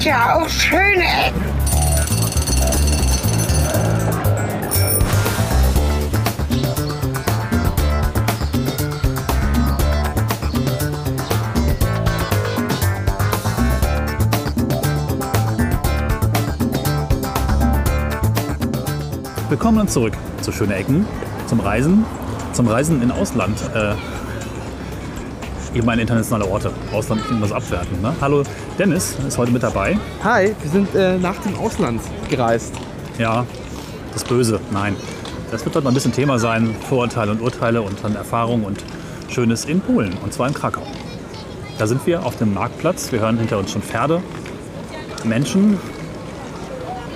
gibt ja auch schöne Ecken. Willkommen zurück zu Schöne Ecken, zum Reisen, zum Reisen in Ausland. Äh, ich meine internationale Orte. Ausland klingt das abwertend. Ne? Hallo, Dennis ist heute mit dabei. Hi, wir sind äh, nach dem Ausland gereist. Ja, das Böse, nein. Das wird heute noch ein bisschen Thema sein, Vorurteile und Urteile und dann Erfahrungen und Schönes in Polen, und zwar in Krakau. Da sind wir auf dem Marktplatz, wir hören hinter uns schon Pferde, Menschen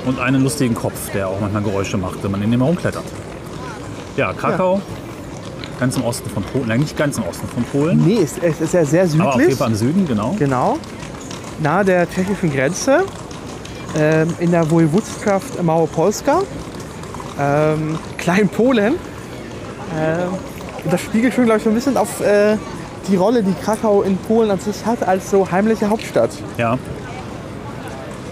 und einen lustigen Kopf, der auch manchmal Geräusche macht, wenn man in dem herumklettert. Ja, Krakau, ganz im Osten von Polen, nein, nicht ganz im Osten von Polen, Nee, es, es ist ja sehr aber auf jeden südlich. Fall im Süden, genau. Genau. Nahe der tschechischen Grenze. Ähm, in der Województwschaft Małopolska. Ähm, Kleinpolen. Ähm, das spiegelt schon, glaube ich, so ein bisschen auf äh, die Rolle, die Krakau in Polen an sich hat, als so heimliche Hauptstadt. Ja,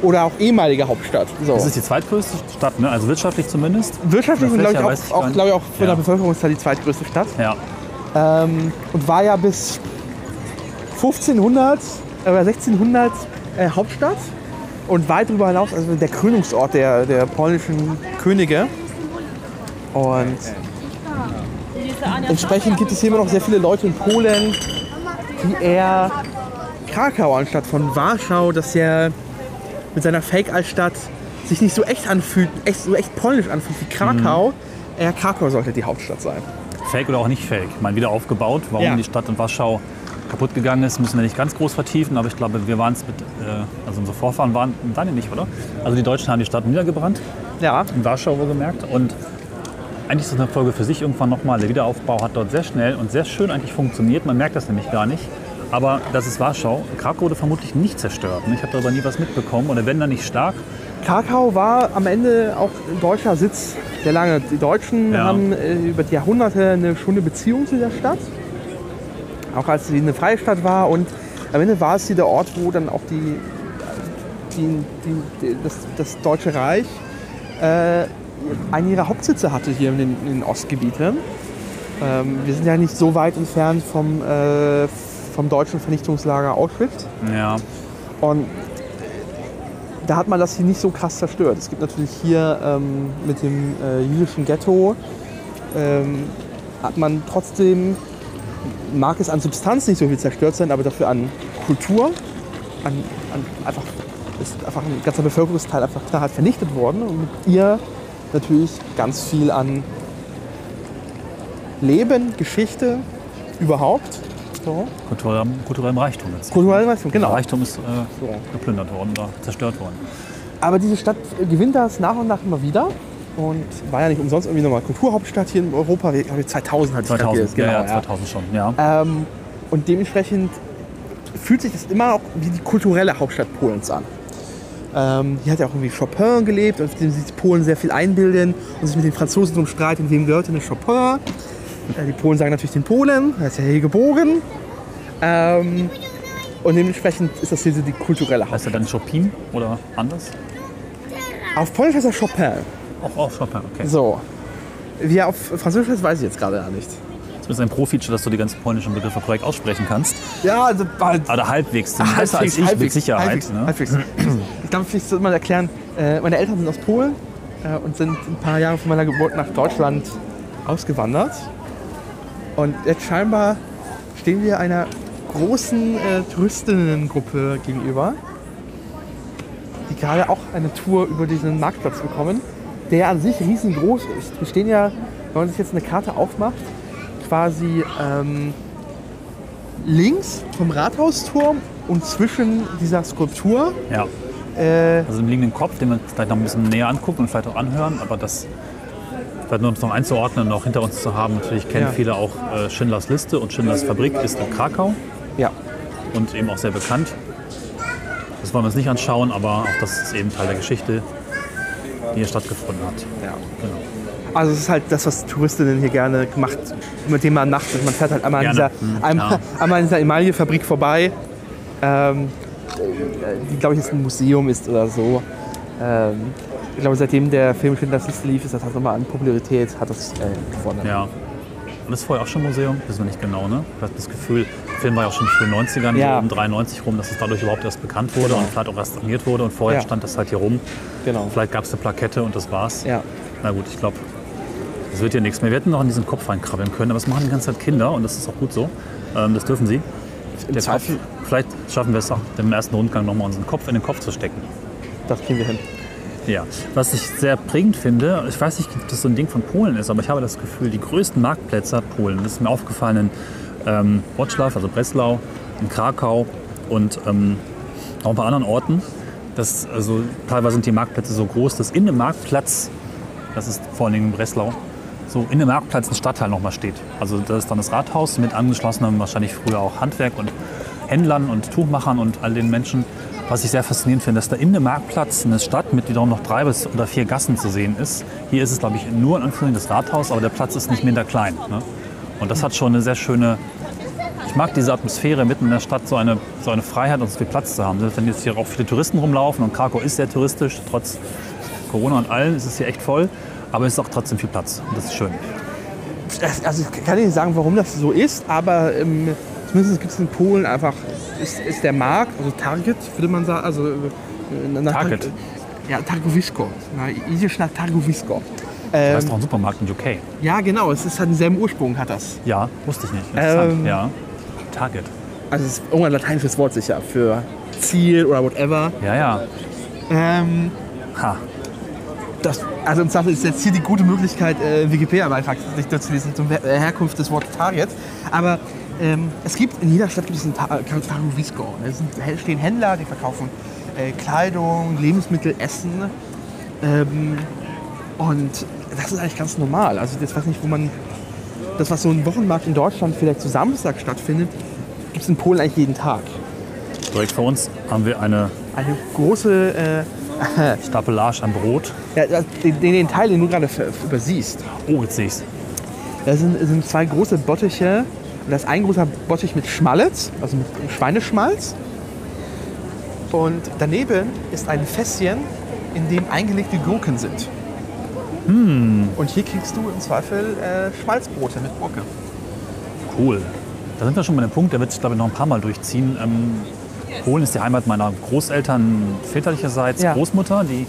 Oder auch ehemalige Hauptstadt. So. das ist die zweitgrößte Stadt, ne? also wirtschaftlich zumindest. Wirtschaftlich und, glaube ich, auch, auch, glaube ich, auch von Ja. der Bevölkerungszahl die zweitgrößte Stadt. Ja, Ähm, und war ja bis 1500 oder 1600 äh, Hauptstadt und weit darüber hinaus also der Krönungsort der, der polnischen Könige. Und entsprechend gibt es hier immer noch sehr viele Leute in Polen, die eher Krakau anstatt von Warschau, das ja mit seiner Fake-Altstadt sich nicht so echt anfühlt, echt, so echt polnisch anfühlt wie Krakau. Eher Krakau sollte die Hauptstadt sein. Fake oder auch nicht Fake. Meine, wieder aufgebaut. Warum Ja. die Stadt in Warschau kaputt gegangen ist, müssen wir nicht ganz groß vertiefen. Aber ich glaube, wir waren es mit, äh, also unsere Vorfahren waren, deine nicht, oder? Also die Deutschen haben die Stadt niedergebrannt, Ja, in Warschau wohlgemerkt. Und eigentlich ist das eine Folge für sich irgendwann nochmal. Der Wiederaufbau hat dort sehr schnell und sehr schön eigentlich funktioniert. Man merkt das nämlich gar nicht. Aber das ist Warschau. Krakau wurde vermutlich nicht zerstört. Ich habe darüber nie was mitbekommen. Oder wenn dann nicht stark. Krakau war am Ende auch ein deutscher Sitz sehr lange. Die Deutschen Ja. haben äh, über die Jahrhunderte eine schöne Beziehung zu dieser Stadt. Auch als sie eine freie Stadt war. Und am Ende war es hier der Ort, wo dann auch die, die, die, die, das, das Deutsche Reich äh, einen ihrer Hauptsitze hatte hier in den, in den Ostgebieten. Ähm, wir sind ja nicht so weit entfernt vom, äh, vom deutschen Vernichtungslager Auschwitz. Ja, Und da hat man das hier nicht so krass zerstört. Es gibt natürlich hier ähm, mit dem äh, jüdischen Ghetto, ähm, hat man trotzdem, mag es an Substanz nicht so viel zerstört sein, aber dafür an Kultur, an, an einfach, ist einfach ein ganzer Bevölkerungsteil einfach knallhart vernichtet worden und mit ihr natürlich ganz viel an Leben, Geschichte überhaupt. So. kulturellem, kulturellem Reichtum jetzt. Kulturelle Leistung, Der genau. Reichtum ist äh, So. geplündert worden oder zerstört worden. Aber diese Stadt gewinnt das nach und nach immer wieder und war ja nicht umsonst irgendwie nochmal Kulturhauptstadt hier in Europa. Ich glaube, 2000 hat die Stadt 2000, hier, ja, genau, ja, 2000 schon, ja. Ähm, und dementsprechend fühlt sich das immer auch wie die kulturelle Hauptstadt Polens an. Ähm, hier hat ja auch irgendwie Chopin gelebt und dem sich die Polen sehr viel einbilden und sich mit den Franzosen drum streiten, wem gehört denn Chopin. Äh, die Polen sagen natürlich den Polen, er ist ja hier geboren. Ähm, und dementsprechend ist das hier so die kulturelle Heißt Hauptstadt. er dann Chopin oder anders? Auf Polnisch heißt er Chopin. Auch auf Chopin, okay. So. Wie er auf Französisch heißt, weiß ich jetzt gerade ja nicht. Das ist ein Pro-Feature, dass du die ganzen polnischen Begriffe korrekt aussprechen kannst. Ja, also bald. Oder halbwegs. zumindest Besser als ich, mit Sicherheit. Halbwegs, ne? halbwegs. Ich glaube, ich sollte mal erklären, äh, meine Eltern sind aus Polen äh, und sind ein paar Jahre vor meiner Geburt nach Deutschland ausgewandert. Und jetzt scheinbar stehen wir einer großen äh, Touristinnengruppe gegenüber, die gerade auch eine Tour über diesen Marktplatz bekommen, der an sich riesengroß ist. Wir stehen ja, wenn man sich jetzt eine Karte aufmacht, quasi ähm, links vom Rathausturm und zwischen dieser Skulptur. Ja. Äh, Also im liegenden Kopf, den wir vielleicht noch ein bisschen näher angucken und vielleicht auch anhören. Aber das, nur um es noch einzuordnen und auch hinter uns zu haben, natürlich kennen Ja. viele auch äh, Schindlers Liste und Schindlers Fabrik ist in Krakau ja. und eben auch sehr bekannt. Das wollen wir uns nicht anschauen, aber auch das ist eben Teil der Geschichte, die hier stattgefunden hat. ja. Genau. Also es ist halt das, was Touristinnen hier gerne gemacht, mit dem man macht. Man fährt halt einmal, an dieser, Hm, einmal, ja. einmal an dieser Emaillefabrik vorbei. Ähm, die glaube ich jetzt ein Museum ist oder so. Ähm, ich glaube, seitdem der Film Schindlers Liste lief, ist das halt nochmal an Popularität, hat das äh, gewonnen. Ja. Und das ist vorher auch schon Museum? Wissen wir nicht genau, ne? Ich habe das Gefühl, der Film war ja auch schon in den 90ern, Ja. um 93 rum, dass es dadurch überhaupt erst bekannt wurde Genau. und vielleicht auch restauriert wurde. Und vorher Ja. stand das halt hier rum. Genau. Vielleicht gab es eine Plakette und das war's. Ja. Na gut, ich glaube, das wird hier nichts mehr. Wir hätten noch in diesen Kopf reinkrabbeln können, aber das machen die ganze Zeit Kinder und das ist auch gut so. Ähm, das dürfen sie. Im Der Kopf, vielleicht schaffen wir es auch, im ersten Rundgang nochmal unseren Kopf in den Kopf zu stecken. das kriegen wir hin. Ja, was ich sehr prägend finde, ich weiß nicht, ob das so ein Ding von Polen ist, aber ich habe das Gefühl, die größten Marktplätze hat Polen. Das ist mir aufgefallen in ähm, Wrocław, also Breslau, in Krakau und ähm, auch ein anderen Orten. Das, also, teilweise sind die Marktplätze so groß, dass in dem Marktplatz, das ist vor Dingen in Breslau, so in dem Marktplatz ein Stadtteil nochmal steht. Also da ist dann das Rathaus mit angeschlossenem, wahrscheinlich früher auch Handwerk und Händlern und Tuchmachern und all den Menschen. Was ich sehr faszinierend finde, dass da in dem Marktplatz eine Stadt mit wiederum noch drei bis oder vier Gassen zu sehen ist. Hier ist es, glaube ich, nur in Anführungszeichen das Rathaus, aber der Platz ist nicht minder klein. Ne? Und das hat schon eine sehr schöne, ich mag diese Atmosphäre, mitten in der Stadt so eine, so eine Freiheit und so viel Platz zu haben. Wenn jetzt hier auch viele Touristen rumlaufen und Krakau ist sehr touristisch, trotz Corona und allem ist es hier echt voll, aber es ist auch trotzdem viel Platz und das ist schön. Also ich kann nicht sagen, warum das so ist, aber ähm, zumindest gibt es in Polen einfach, ist, ist der Markt, also Target, würde man sagen, also äh, nach Target? Ja, Targowisko. Na, nach Targowisko. Ähm, ist doch ein Supermarkt in UK. ja, genau, es ist halt denselben Ursprung, hat das. Ja, wusste ich nicht. Interessant. Ähm, ja. Target. Also es ist irgendein lateinisches Wort sicher für Ziel oder whatever. Ja, ja. Ähm, Ha. das, also im Zweifel ist jetzt hier die gute Möglichkeit, äh, Wikipedia-Beitrag sich durchzulesen zum Her- äh, Herkunft des Wortes Target. Aber ähm, es gibt, in jeder Stadt gibt es ein Ta- Targowisko. Es sind, stehen Händler, die verkaufen äh, Kleidung, Lebensmittel, Essen. Ähm, und das ist eigentlich ganz normal. Also das weiß nicht, wo man, das was so ein Wochenmarkt in Deutschland vielleicht zu Samstag stattfindet, gibt es in Polen eigentlich jeden Tag. Direkt vor uns haben wir eine Eine große äh, Stapelage an Brot. Ja, das- den, den, Teil, den du gerade übersiehst, Oh, jetzt sehe ich's. da sind, sind zwei große Bottiche. Und da ist ein großer Bottich mit Schmalz, also mit Schweineschmalz. Und daneben ist ein Fässchen, in dem eingelegte Gurken sind. Und hier kriegst du im Zweifel äh, Schmalzbrote mit Gurke. Cool. Da sind wir schon bei dem Punkt, der wird sich, glaube ich, noch ein paar Mal durchziehen. Ähm, Polen ist die Heimat meiner Großeltern väterlicherseits Ja. Großmutter, die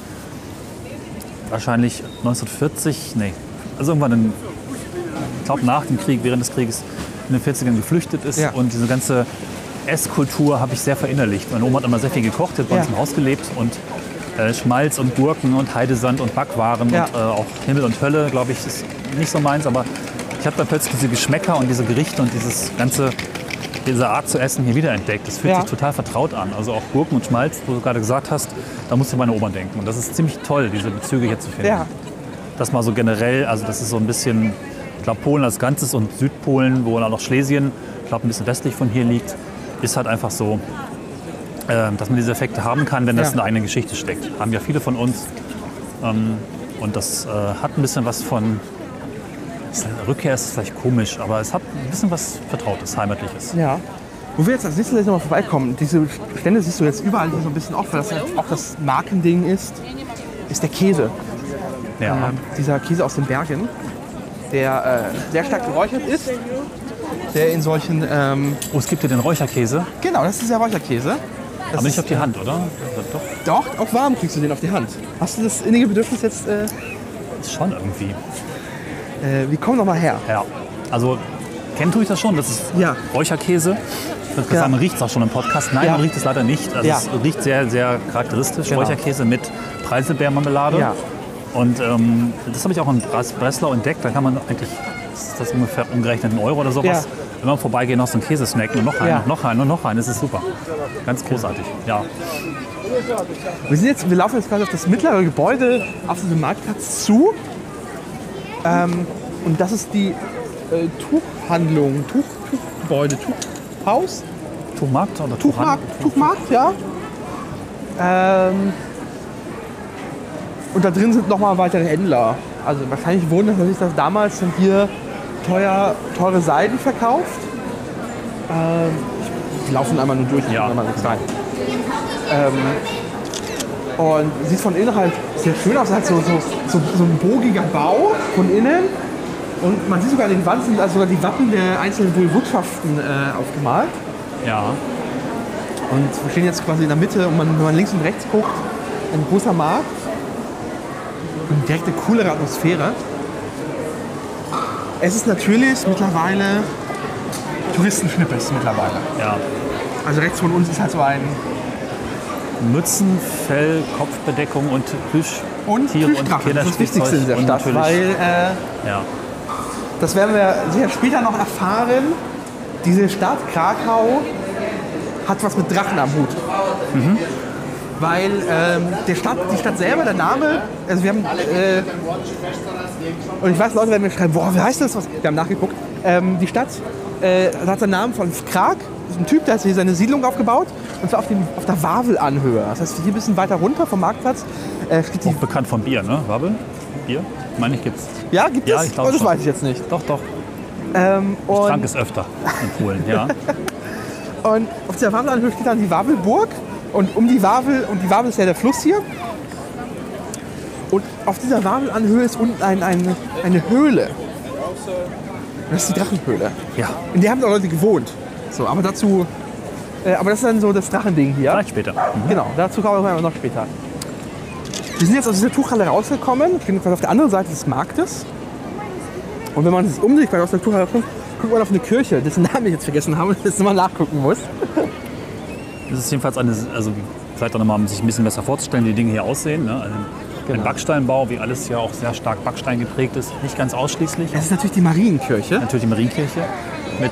wahrscheinlich 1940, nee, also irgendwann, in, ich glaube nach dem Krieg, während des Krieges in den 40ern geflüchtet ist. Ja. Und diese ganze Esskultur habe ich sehr verinnerlicht. Meine Oma hat immer sehr viel gekocht, hat bei uns im Haus gelebt und äh, Schmalz und Gurken und Heidesand und Backwaren und äh, auch Himmel und Hölle, glaube ich, ist nicht so meins, aber ich habe dann plötzlich diese Geschmäcker und diese Gerichte und dieses ganze, diese Art zu essen hier wiederentdeckt. Das fühlt Ja. sich total vertraut an. Also auch Gurken und Schmalz, wo du gerade gesagt hast, da musst du meine Oma denken. Und das ist ziemlich toll, diese Bezüge hier zu finden. Ja, Das mal so generell, also das ist so ein bisschen, ich glaube Polen als Ganzes und Südpolen, wo dann auch noch Schlesien, ich glaube ein bisschen westlich von hier liegt, ist halt einfach so, äh, dass man diese Effekte haben kann, wenn das Ja. in der eigenen Geschichte steckt. Haben ja viele von uns. Ähm, und das äh, hat ein bisschen was von, ist- Rückkehr ist vielleicht komisch, aber es hat ein bisschen was Vertrautes, Heimatliches. ja. Wo wir jetzt als nächstes nochmal vorbeikommen, diese Stände siehst du jetzt überall so ein bisschen oft, weil das halt auch das Markending ist, ist der Käse. Ja. Ähm, dieser Käse aus den Bergen, der äh, sehr stark geräuchert ist, der in solchen, ähm, Oh, es gibt hier den Räucherkäse, genau, das ist dieser Räucherkäse. Das aber nicht ist, auf die Hand, oder? Doch, Doch, auch warm kriegst du den auf die Hand. Hast du das innige Bedürfnis jetzt, äh, ist schon irgendwie. äh, wir kommen noch mal her. Ja. Also, kennen tue ich das schon, das ist Ja. Räucherkäse. Ich würde Ja. man riecht es auch schon im Podcast. Nein, Ja. man riecht es leider nicht. Also Ja. Es riecht sehr, sehr charakteristisch. Genau. Räucherkäse mit Preiselbeermarmelade. Ja. Und ähm, das habe ich auch in Bres- Breslau entdeckt. Da kann man eigentlich, ist das ungefähr umgerechnet ein Euro oder sowas, Ja. wenn man vorbeigeht, noch so einen Käse snacken und noch einen, Ja. und noch einen und noch einen. Das ist super. Ganz großartig. Ja. Wir, sind jetzt, wir laufen jetzt gerade auf das mittlere Gebäude auf diesem Marktplatz zu. Ähm, und das ist die äh, Tuchhandlung, Tuch, Tuchgebäude, Tuchhaus, Tuchmarkt oder Tuchmarkt, Tuchmarkt, ja. Ähm, und da drin sind nochmal weitere Händler. Also wahrscheinlich wurden das natürlich das damals sind hier teuer, teure Seiden verkauft. Ähm, ich, wir laufen einmal nur durch, Ja. einmal nichts rein. Ähm, und sieht von innen halt sehr schön aus. Halt so, so, so, so ein bogiger Bau von innen. Und man sieht sogar an den Wänden sind also sogar die Wappen der einzelnen Wohlwirtschaften äh, aufgemalt. Ja. Und wir stehen jetzt quasi in der Mitte und man, wenn man links und rechts guckt, ein großer Markt. Und direkt eine coolere Atmosphäre. Es ist natürlich mittlerweile Touristenschnippes mittlerweile. Ja. Also rechts von uns ist halt so ein Mützen, Fell, Kopfbedeckung und und Plüschtiere und, Plüschdrachen. Das ist das Wichtigste in dieser und Stadt, weil äh, ja. das werden wir sicher später noch erfahren. Diese Stadt Krakau hat was mit Drachen am Hut. Weil ähm, der Stadt, die Stadt selber, der Name, also wir haben, äh, und ich weiß, Leute werden mir schreiben, boah, wie heißt das? Was? Wir haben nachgeguckt. Ähm, die Stadt äh, hat den Namen von Krak, das ist ein Typ, der hat hier seine Siedlung aufgebaut, und zwar auf, dem, auf der Wavelanhöhe. Das heißt, hier ein bisschen weiter runter vom Marktplatz äh, steht die. Auch bekannt vom Bier, ne? Wabbel? Bier? Meine ich gibt's. Ja, gibt Ja, es? ich glaub oh, das schon. weiß ich jetzt nicht. Doch, doch. Ähm, Ich trank es öfter in Polen, ja. und auf dieser Wavelanhöhe steht dann die Wawelburg. Und um die Wavel, und die Wavel ist ja der Fluss hier. Und auf dieser Wavelanhöhe ist unten ein, ein, eine Höhle. Das ist die Drachenhöhle. Ja, In der haben auch Leute gewohnt. So, aber dazu. Äh, aber das ist dann so das Drachending hier. vielleicht später. Mhm. Genau, dazu kommen wir noch später. Wir sind jetzt aus dieser Tuchhalle rausgekommen. Ich bin quasi auf der anderen Seite des Marktes. Und wenn man sich umsieht, weil aus der Tuchhalle kommt, guckt man auf eine Kirche, dessen Namen ich jetzt vergessen habe und jetzt mal nachgucken muss. Das ist jedenfalls eine, also vielleicht auch nochmal, um sich ein bisschen besser vorzustellen, wie die Dinge hier aussehen. Ne? Also Genau. Ein Backsteinbau, wie alles hier auch sehr stark Backstein geprägt ist. Nicht ganz ausschließlich. Das ist natürlich die Marienkirche. Natürlich die Marienkirche mit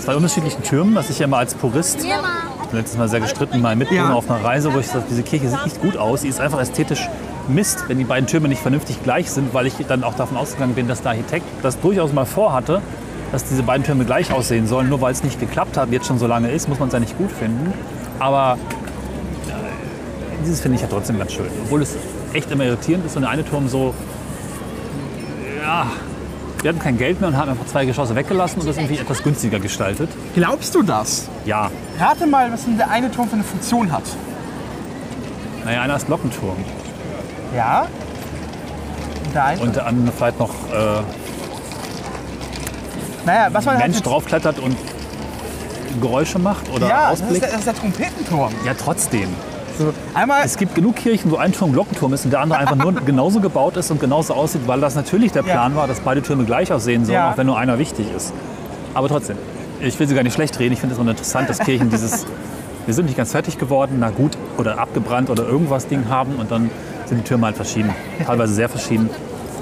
zwei unterschiedlichen Türmen, was ich ja mal als Purist letztes Mal sehr gestritten, mit meinem Mitbewohner Ja. auf einer Reise, wo ich gesagt diese Kirche sieht nicht gut aus, sie ist einfach ästhetisch Mist, wenn die beiden Türme nicht vernünftig gleich sind, weil ich dann auch davon ausgegangen bin, dass der Architekt das durchaus mal vorhatte, dass diese beiden Türme gleich aussehen sollen. Nur weil es nicht geklappt hat, jetzt schon so lange ist, muss man es ja nicht gut finden. Aber äh, dieses finde ich ja trotzdem ganz schön. Obwohl es echt immer irritierend ist und der eine Turm so, ja, wir hatten kein Geld mehr und haben einfach zwei Geschosse weggelassen und das irgendwie etwas günstiger gestaltet. Glaubst du das? Ja, Rate mal, was denn der eine Turm für eine Funktion hat. naja, einer ist Glockenturm Ja. Und der andere vielleicht noch äh, naja, was man Mensch halt draufklettert und Geräusche macht oder Ja, das ist, Ausblick. der, das ist der Trompetenturm. Ja, trotzdem. So, einmal Es gibt genug Kirchen, wo ein Turm Glockenturm ist und der andere einfach nur genauso gebaut ist und genauso aussieht, weil das natürlich der Ja. Plan war, dass beide Türme gleich aussehen sollen, Ja. auch wenn nur einer wichtig ist. Aber trotzdem, ich will sie gar nicht schlecht reden. Ich finde es immer interessant, dass Kirchen dieses, wir sind nicht ganz fertig geworden, na gut, oder abgebrannt oder irgendwas Ding haben und dann sind die Türme halt verschieden. Teilweise sehr verschieden.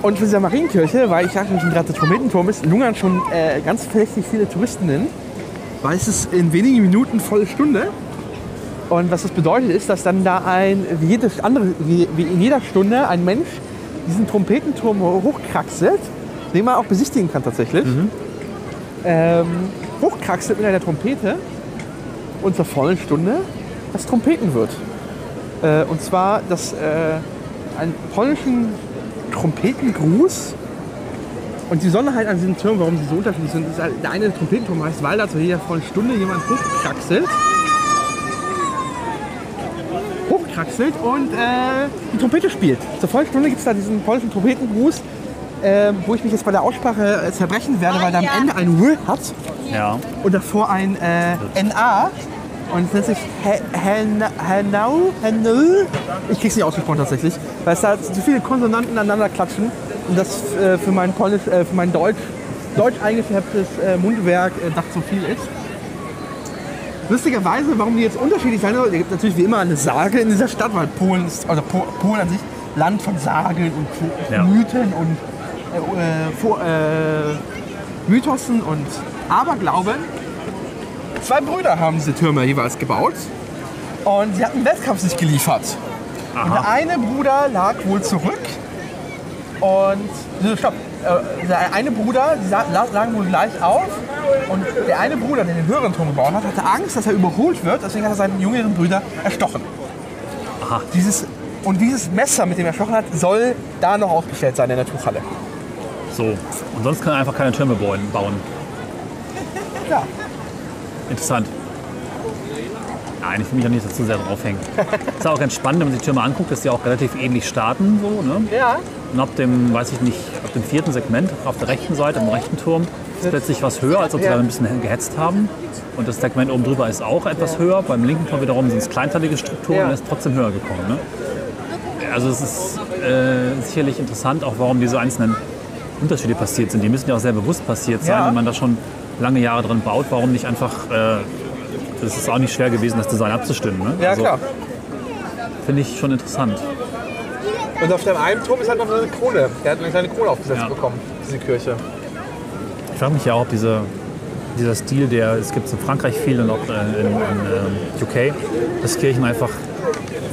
Und für diese Marienkirche, weil ich sage nicht gerade der Trompetenturm ist, lungern schon äh, ganz verdächtig viele Touristen hin. Weil es ist in wenigen Minuten volle Stunde. Und was das bedeutet ist, dass dann da ein, wie, jedes andere, wie, wie in jeder Stunde ein Mensch diesen Trompetenturm hochkraxelt, den man auch besichtigen kann tatsächlich. Ähm, hochkraxelt mit einer Trompete und zur vollen Stunde das Trompeten wird. Äh, und zwar das, äh, einen polnischen Trompetengruß. Und die Sonne halt an diesen Türmen, warum sie so unterschiedlich sind, ist halt, der eine Trompetenturm heißt, weil da zu jeder vollen Stunde jemand hochkraxelt. Hochkraxelt und äh, die Trompete spielt. Zur vollen Stunde gibt es da diesen polnischen Trompetengruß, äh, wo ich mich jetzt bei der Aussprache äh, zerbrechen werde, weil da am Ende ein W hat Ja. und davor ein äh, NA. Und es nennt sich Henau, Henau. Ich krieg's nicht ausgesprochen tatsächlich, weil es da so viele Konsonanten aneinander klatschen und das äh, für mein Polnisch, äh, für mein Deutsch, deutsch eingefärbtes äh, Mundwerk äh, doch zu viel ist. Lustigerweise, warum die jetzt unterschiedlich sein sollen, es gibt natürlich wie immer eine Sage in dieser Stadt, weil Polen ist, oder Po- Polen an sich, Land von Sagen und Ja. Mythen und äh, Vor- äh, Mythosen und Aberglauben. Zwei Brüder haben diese Türme jeweils gebaut und sie hatten Wettkampf sich geliefert. Und der eine Bruder lag wohl zurück und so, stopp. Äh, Der eine Bruder, die lagen wohl gleich auf und der eine Bruder, der den höheren Turm gebaut hat, hatte Angst, dass er überholt wird, deswegen hat er seinen jüngeren Brüder erstochen. Aha. Dieses, und dieses Messer, mit dem er erstochen hat, soll da noch ausgestellt sein in der Tuchhalle. So. Und sonst kann er einfach keine Türme bauen. bauen. Ja. Interessant. Nein, ich will mich auch nicht dazu sehr draufhängen. ist auch ganz spannend, wenn man sich die Türme anguckt, dass die auch relativ ähnlich starten. So, ne? Ja. Und ab dem, weiß ich nicht, ab dem vierten Segment auf der rechten Seite, am rechten Turm, ist plötzlich was höher, als ob sie Ja. da ein bisschen gehetzt haben. Und das Segment oben drüber ist auch etwas höher. Beim linken Turm wiederum sind es kleinteilige Strukturen Ja. und ist trotzdem höher gekommen. Ne? Also es ist äh, sicherlich interessant, auch warum diese einzelnen Unterschiede passiert sind. Die müssen ja auch sehr bewusst passiert sein, Ja. wenn man da schon lange Jahre drin baut. Warum nicht einfach, äh, es ist auch nicht schwer gewesen, das Design abzustimmen. Ne? Ja, also, klar. Finde ich schon interessant. Und auf dem einen Turm ist halt noch eine Krone. Der hat eine kleine Krone aufgesetzt Ja. bekommen, diese Kirche. Ich frage mich ja auch, ob diese, dieser Stil, der es gibt in Frankreich viel und auch äh, in, in ähm, UK, dass Kirchen einfach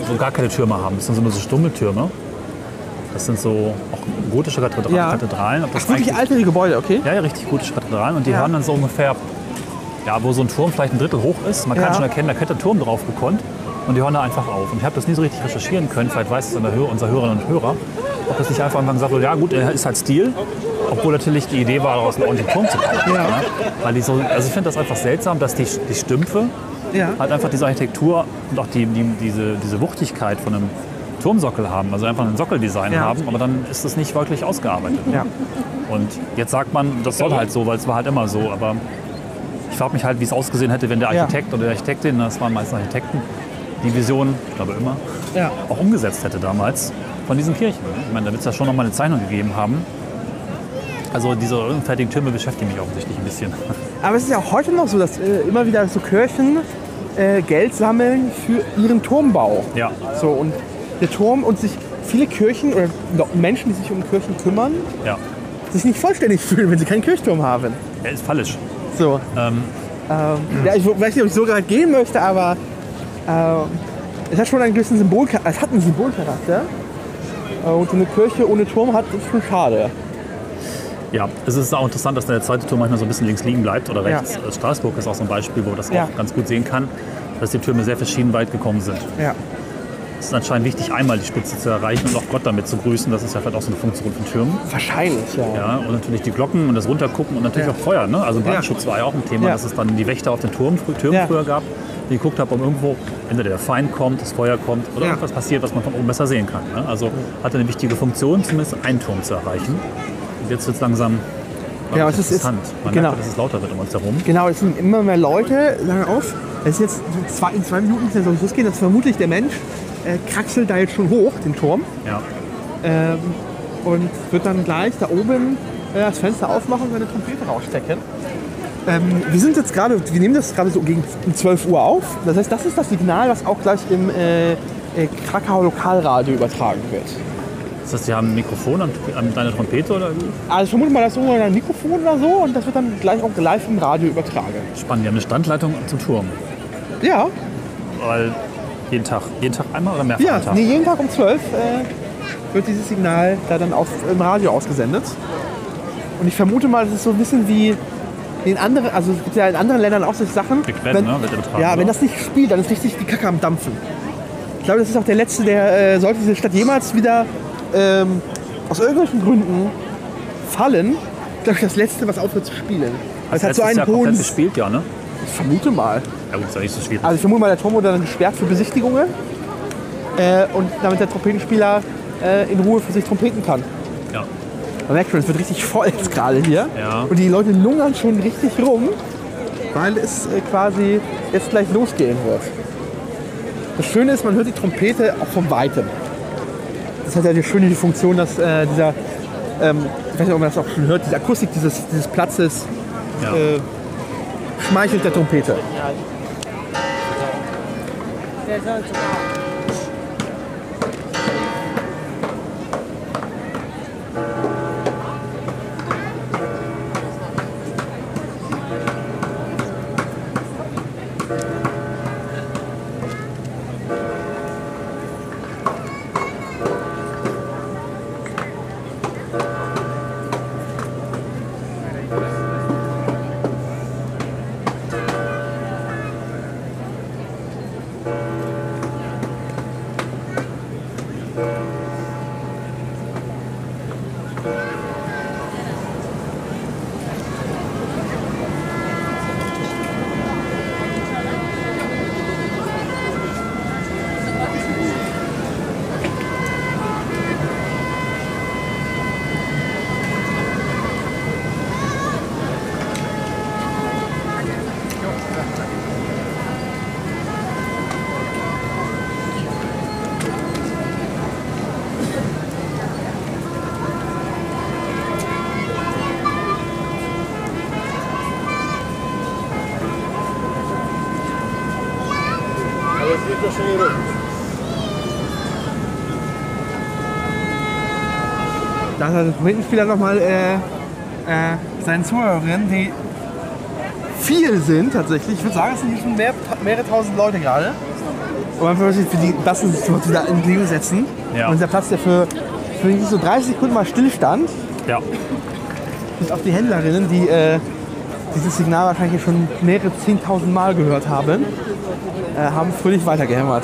so gar keine Türme haben. Das sind so nur so Stummeltürme. Das sind so auch gotische Kathedra Ja. Kathedralen. Ob das Ach, wirklich alte Gebäude, okay? Ja, ja, richtig gotische Kathedralen. Und die Ja. haben dann so ungefähr, ja, wo so ein Turm vielleicht ein Drittel hoch ist. Man kann Ja. schon erkennen, da könnte ein Turm drauf gekonnt. Und die hören da einfach auf. Und ich habe das nie so richtig recherchieren können. Vielleicht weiß es unser Hör- unser Hörerinnen und Hörer. Ob das nicht einfach am Anfang gesagt wurde, ja gut, er ist halt Stil. Obwohl natürlich die Idee war, daraus einen ordentlichen Turm zu bauen. Ja. Weil die so, also ich finde das einfach seltsam, dass die, die Stümpfe Ja. halt einfach diese Architektur und auch die, die, diese, diese Wuchtigkeit von einem Turmsockel haben. Also einfach ein Sockeldesign Ja. haben. Aber dann ist das nicht wirklich ausgearbeitet. Ja. Und jetzt sagt man, das soll halt so, weil es war halt immer so. Aber ich frage mich halt, wie es ausgesehen hätte, wenn der Ja. Architekt oder die Architektin, das waren meistens Architekten, die Vision, ich glaube immer, Ja. auch umgesetzt hätte damals von diesen Kirchen. Ich meine, da wird es ja schon noch mal eine Zeichnung gegeben haben. Also diese unfertigen Türme beschäftigen mich offensichtlich ein bisschen. Aber es ist ja auch heute noch so, dass äh, immer wieder so Kirchen äh, Geld sammeln für ihren Turmbau. Ja, So, und der Turm und sich viele Kirchen oder Menschen, die sich um Kirchen kümmern, ja. sich nicht vollständig fühlen, wenn sie keinen Kirchturm haben. Er ist falsch. So. Ähm, Ähm, ja, ich weiß nicht, ob ich so gerade gehen möchte, aber ähm, es hat schon einen gewissen Symbol, es hat einen Symbolcharakter. Äh, und so eine Kirche ohne Turm hat ist schon schade. Ja, es ist auch interessant, dass der zweite Turm manchmal so ein bisschen links liegen bleibt oder Ja. rechts. Straßburg ist auch so ein Beispiel, wo man das Ja. auch ganz gut sehen kann, dass die Türme sehr verschieden weit gekommen sind. Ja. Es ist anscheinend wichtig, einmal die Spitze zu erreichen und auch Gott damit zu grüßen. Das ist ja vielleicht auch so eine Funktion von Türmen. Wahrscheinlich, ja. Ja, und natürlich die Glocken und das Runtergucken und natürlich Ja. auch Feuer. Ne? Also Brandschutz war ja auch ein Thema, Ja. dass es dann die Wächter auf den Turm, Türmen Ja. früher gab, die geguckt haben, ob irgendwo entweder der Feind kommt, das Feuer kommt oder Ja. irgendwas passiert, was man von oben besser sehen kann. Ne? Also hatte eine wichtige Funktion, zumindest einen Turm zu erreichen. Und jetzt wird es langsam Ja, es ist interessant. Man genau. merkt, dass es lauter wird um uns herum. Genau, es sind immer mehr Leute, sagen auf, es ist jetzt zwei, in zwei Minuten soll es losgehen, dass vermutlich der Mensch äh, kraxelt da jetzt schon hoch, den Turm, Ja. ähm, und wird dann gleich da oben äh, das Fenster aufmachen und seine Trompete rausstecken. Ähm, wir sind jetzt gerade, wir nehmen das gerade so gegen um 12 Uhr auf. Das heißt, das ist das Signal, was auch gleich im äh, äh, Krakauer Lokalradio übertragen wird. Das heißt, Sie haben ein Mikrofon an, an deiner Trompete oder wie? Also ich vermute mal, das ist ein Mikrofon oder so und das wird dann gleich auch live im Radio übertragen. Spannend, die haben eine Standleitung zum Turm. Ja, Weil jeden Tag, jeden Tag einmal oder mehrfach Ja, am Tag? nee, jeden Tag um 12 äh, wird dieses Signal da dann auf, im Radio ausgesendet. Und ich vermute mal, das ist so ein bisschen wie in anderen, also es gibt ja in anderen Ländern auch solche Sachen. Big Ben, wenn, ne, wird übertragen, Ja, wenn oder? das nicht spielt, dann ist richtig die Kacke am Dampfen. Ich glaube, das ist auch der letzte, der äh, sollte diese Stadt jemals wieder ähm, aus irgendwelchen Gründen fallen, glaube ich, das letzte, was aufhört zu spielen. Es hat so einen hohen. gespielt, ja, ne? Ich vermute mal. Ja gut, ist ja nicht so schwierig. Also ich vermute mal, der Turm wurde dann gesperrt für Besichtigungen. Äh, und damit der Trompetenspieler äh, in Ruhe für sich trompeten kann. ja. Man merkt schon, es wird richtig voll jetzt gerade hier. Ja. Und die Leute lungern schon richtig rum, weil es äh, quasi jetzt gleich losgehen wird. Das Schöne ist, man hört die Trompete auch von Weitem. Das hat ja die schöne die Funktion, dass äh, dieser, ähm, ich weiß nicht, ob man das auch schon hört, diese Akustik dieses, dieses Platzes ja. Schmeichelt der Trompete. Da hat der Mittenspieler nochmal äh, äh, seinen Zuhörerinnen, die viel sind tatsächlich. Ich würde sagen, es sind hier schon mehr, mehrere tausend Leute gerade. Und einfach für die Bassen sich da in Bewegung setzen. Ja. Und dieser Platz, der für, für so 30 Sekunden mal stillstand, Ja. bis auf die Händlerinnen, die äh, dieses Signal wahrscheinlich schon mehrere 10.000 Mal gehört haben, äh, haben fröhlich weitergehämmert.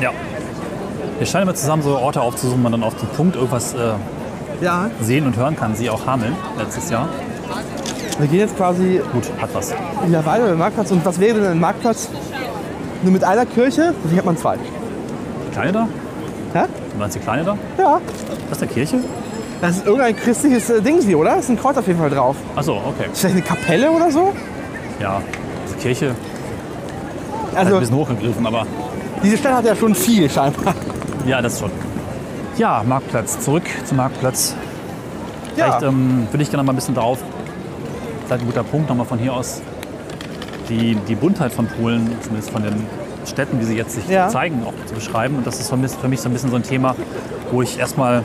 Ja. Wir scheinen immer zusammen so Orte aufzusuchen, wo man dann auf den Punkt irgendwas äh, Ja, sehen und hören kann. Sie auch Hameln letztes Jahr. wir gehen jetzt quasi Gut, hat was. wieder weiter über den Marktplatz. Und was wäre denn ein Marktplatz nur mit einer Kirche? Hier hat man zwei. Die Kleine da? Hä? Du meinst die Kleine da? Ja. Das ist der Kirche? Das ist irgendein christliches äh, Ding hier, oder? Da ist ein Kreuz auf jeden Fall drauf. Achso, okay. Ist vielleicht eine Kapelle oder so? Ja, die Kirche hat Also, ein bisschen hochgegriffen, aber diese Stadt hat ja schon viel scheinbar. ja, das schon. Ja, Marktplatz. Zurück zum Marktplatz. Ja. Vielleicht ähm, würde ich gerne mal ein bisschen drauf, vielleicht ein guter Punkt nochmal von hier aus, die, die Buntheit von Polen, zumindest von den Städten, wie sie jetzt sich Ja. zeigen, auch zu beschreiben. Und das ist für mich, für mich so ein bisschen so ein Thema, wo ich erstmal,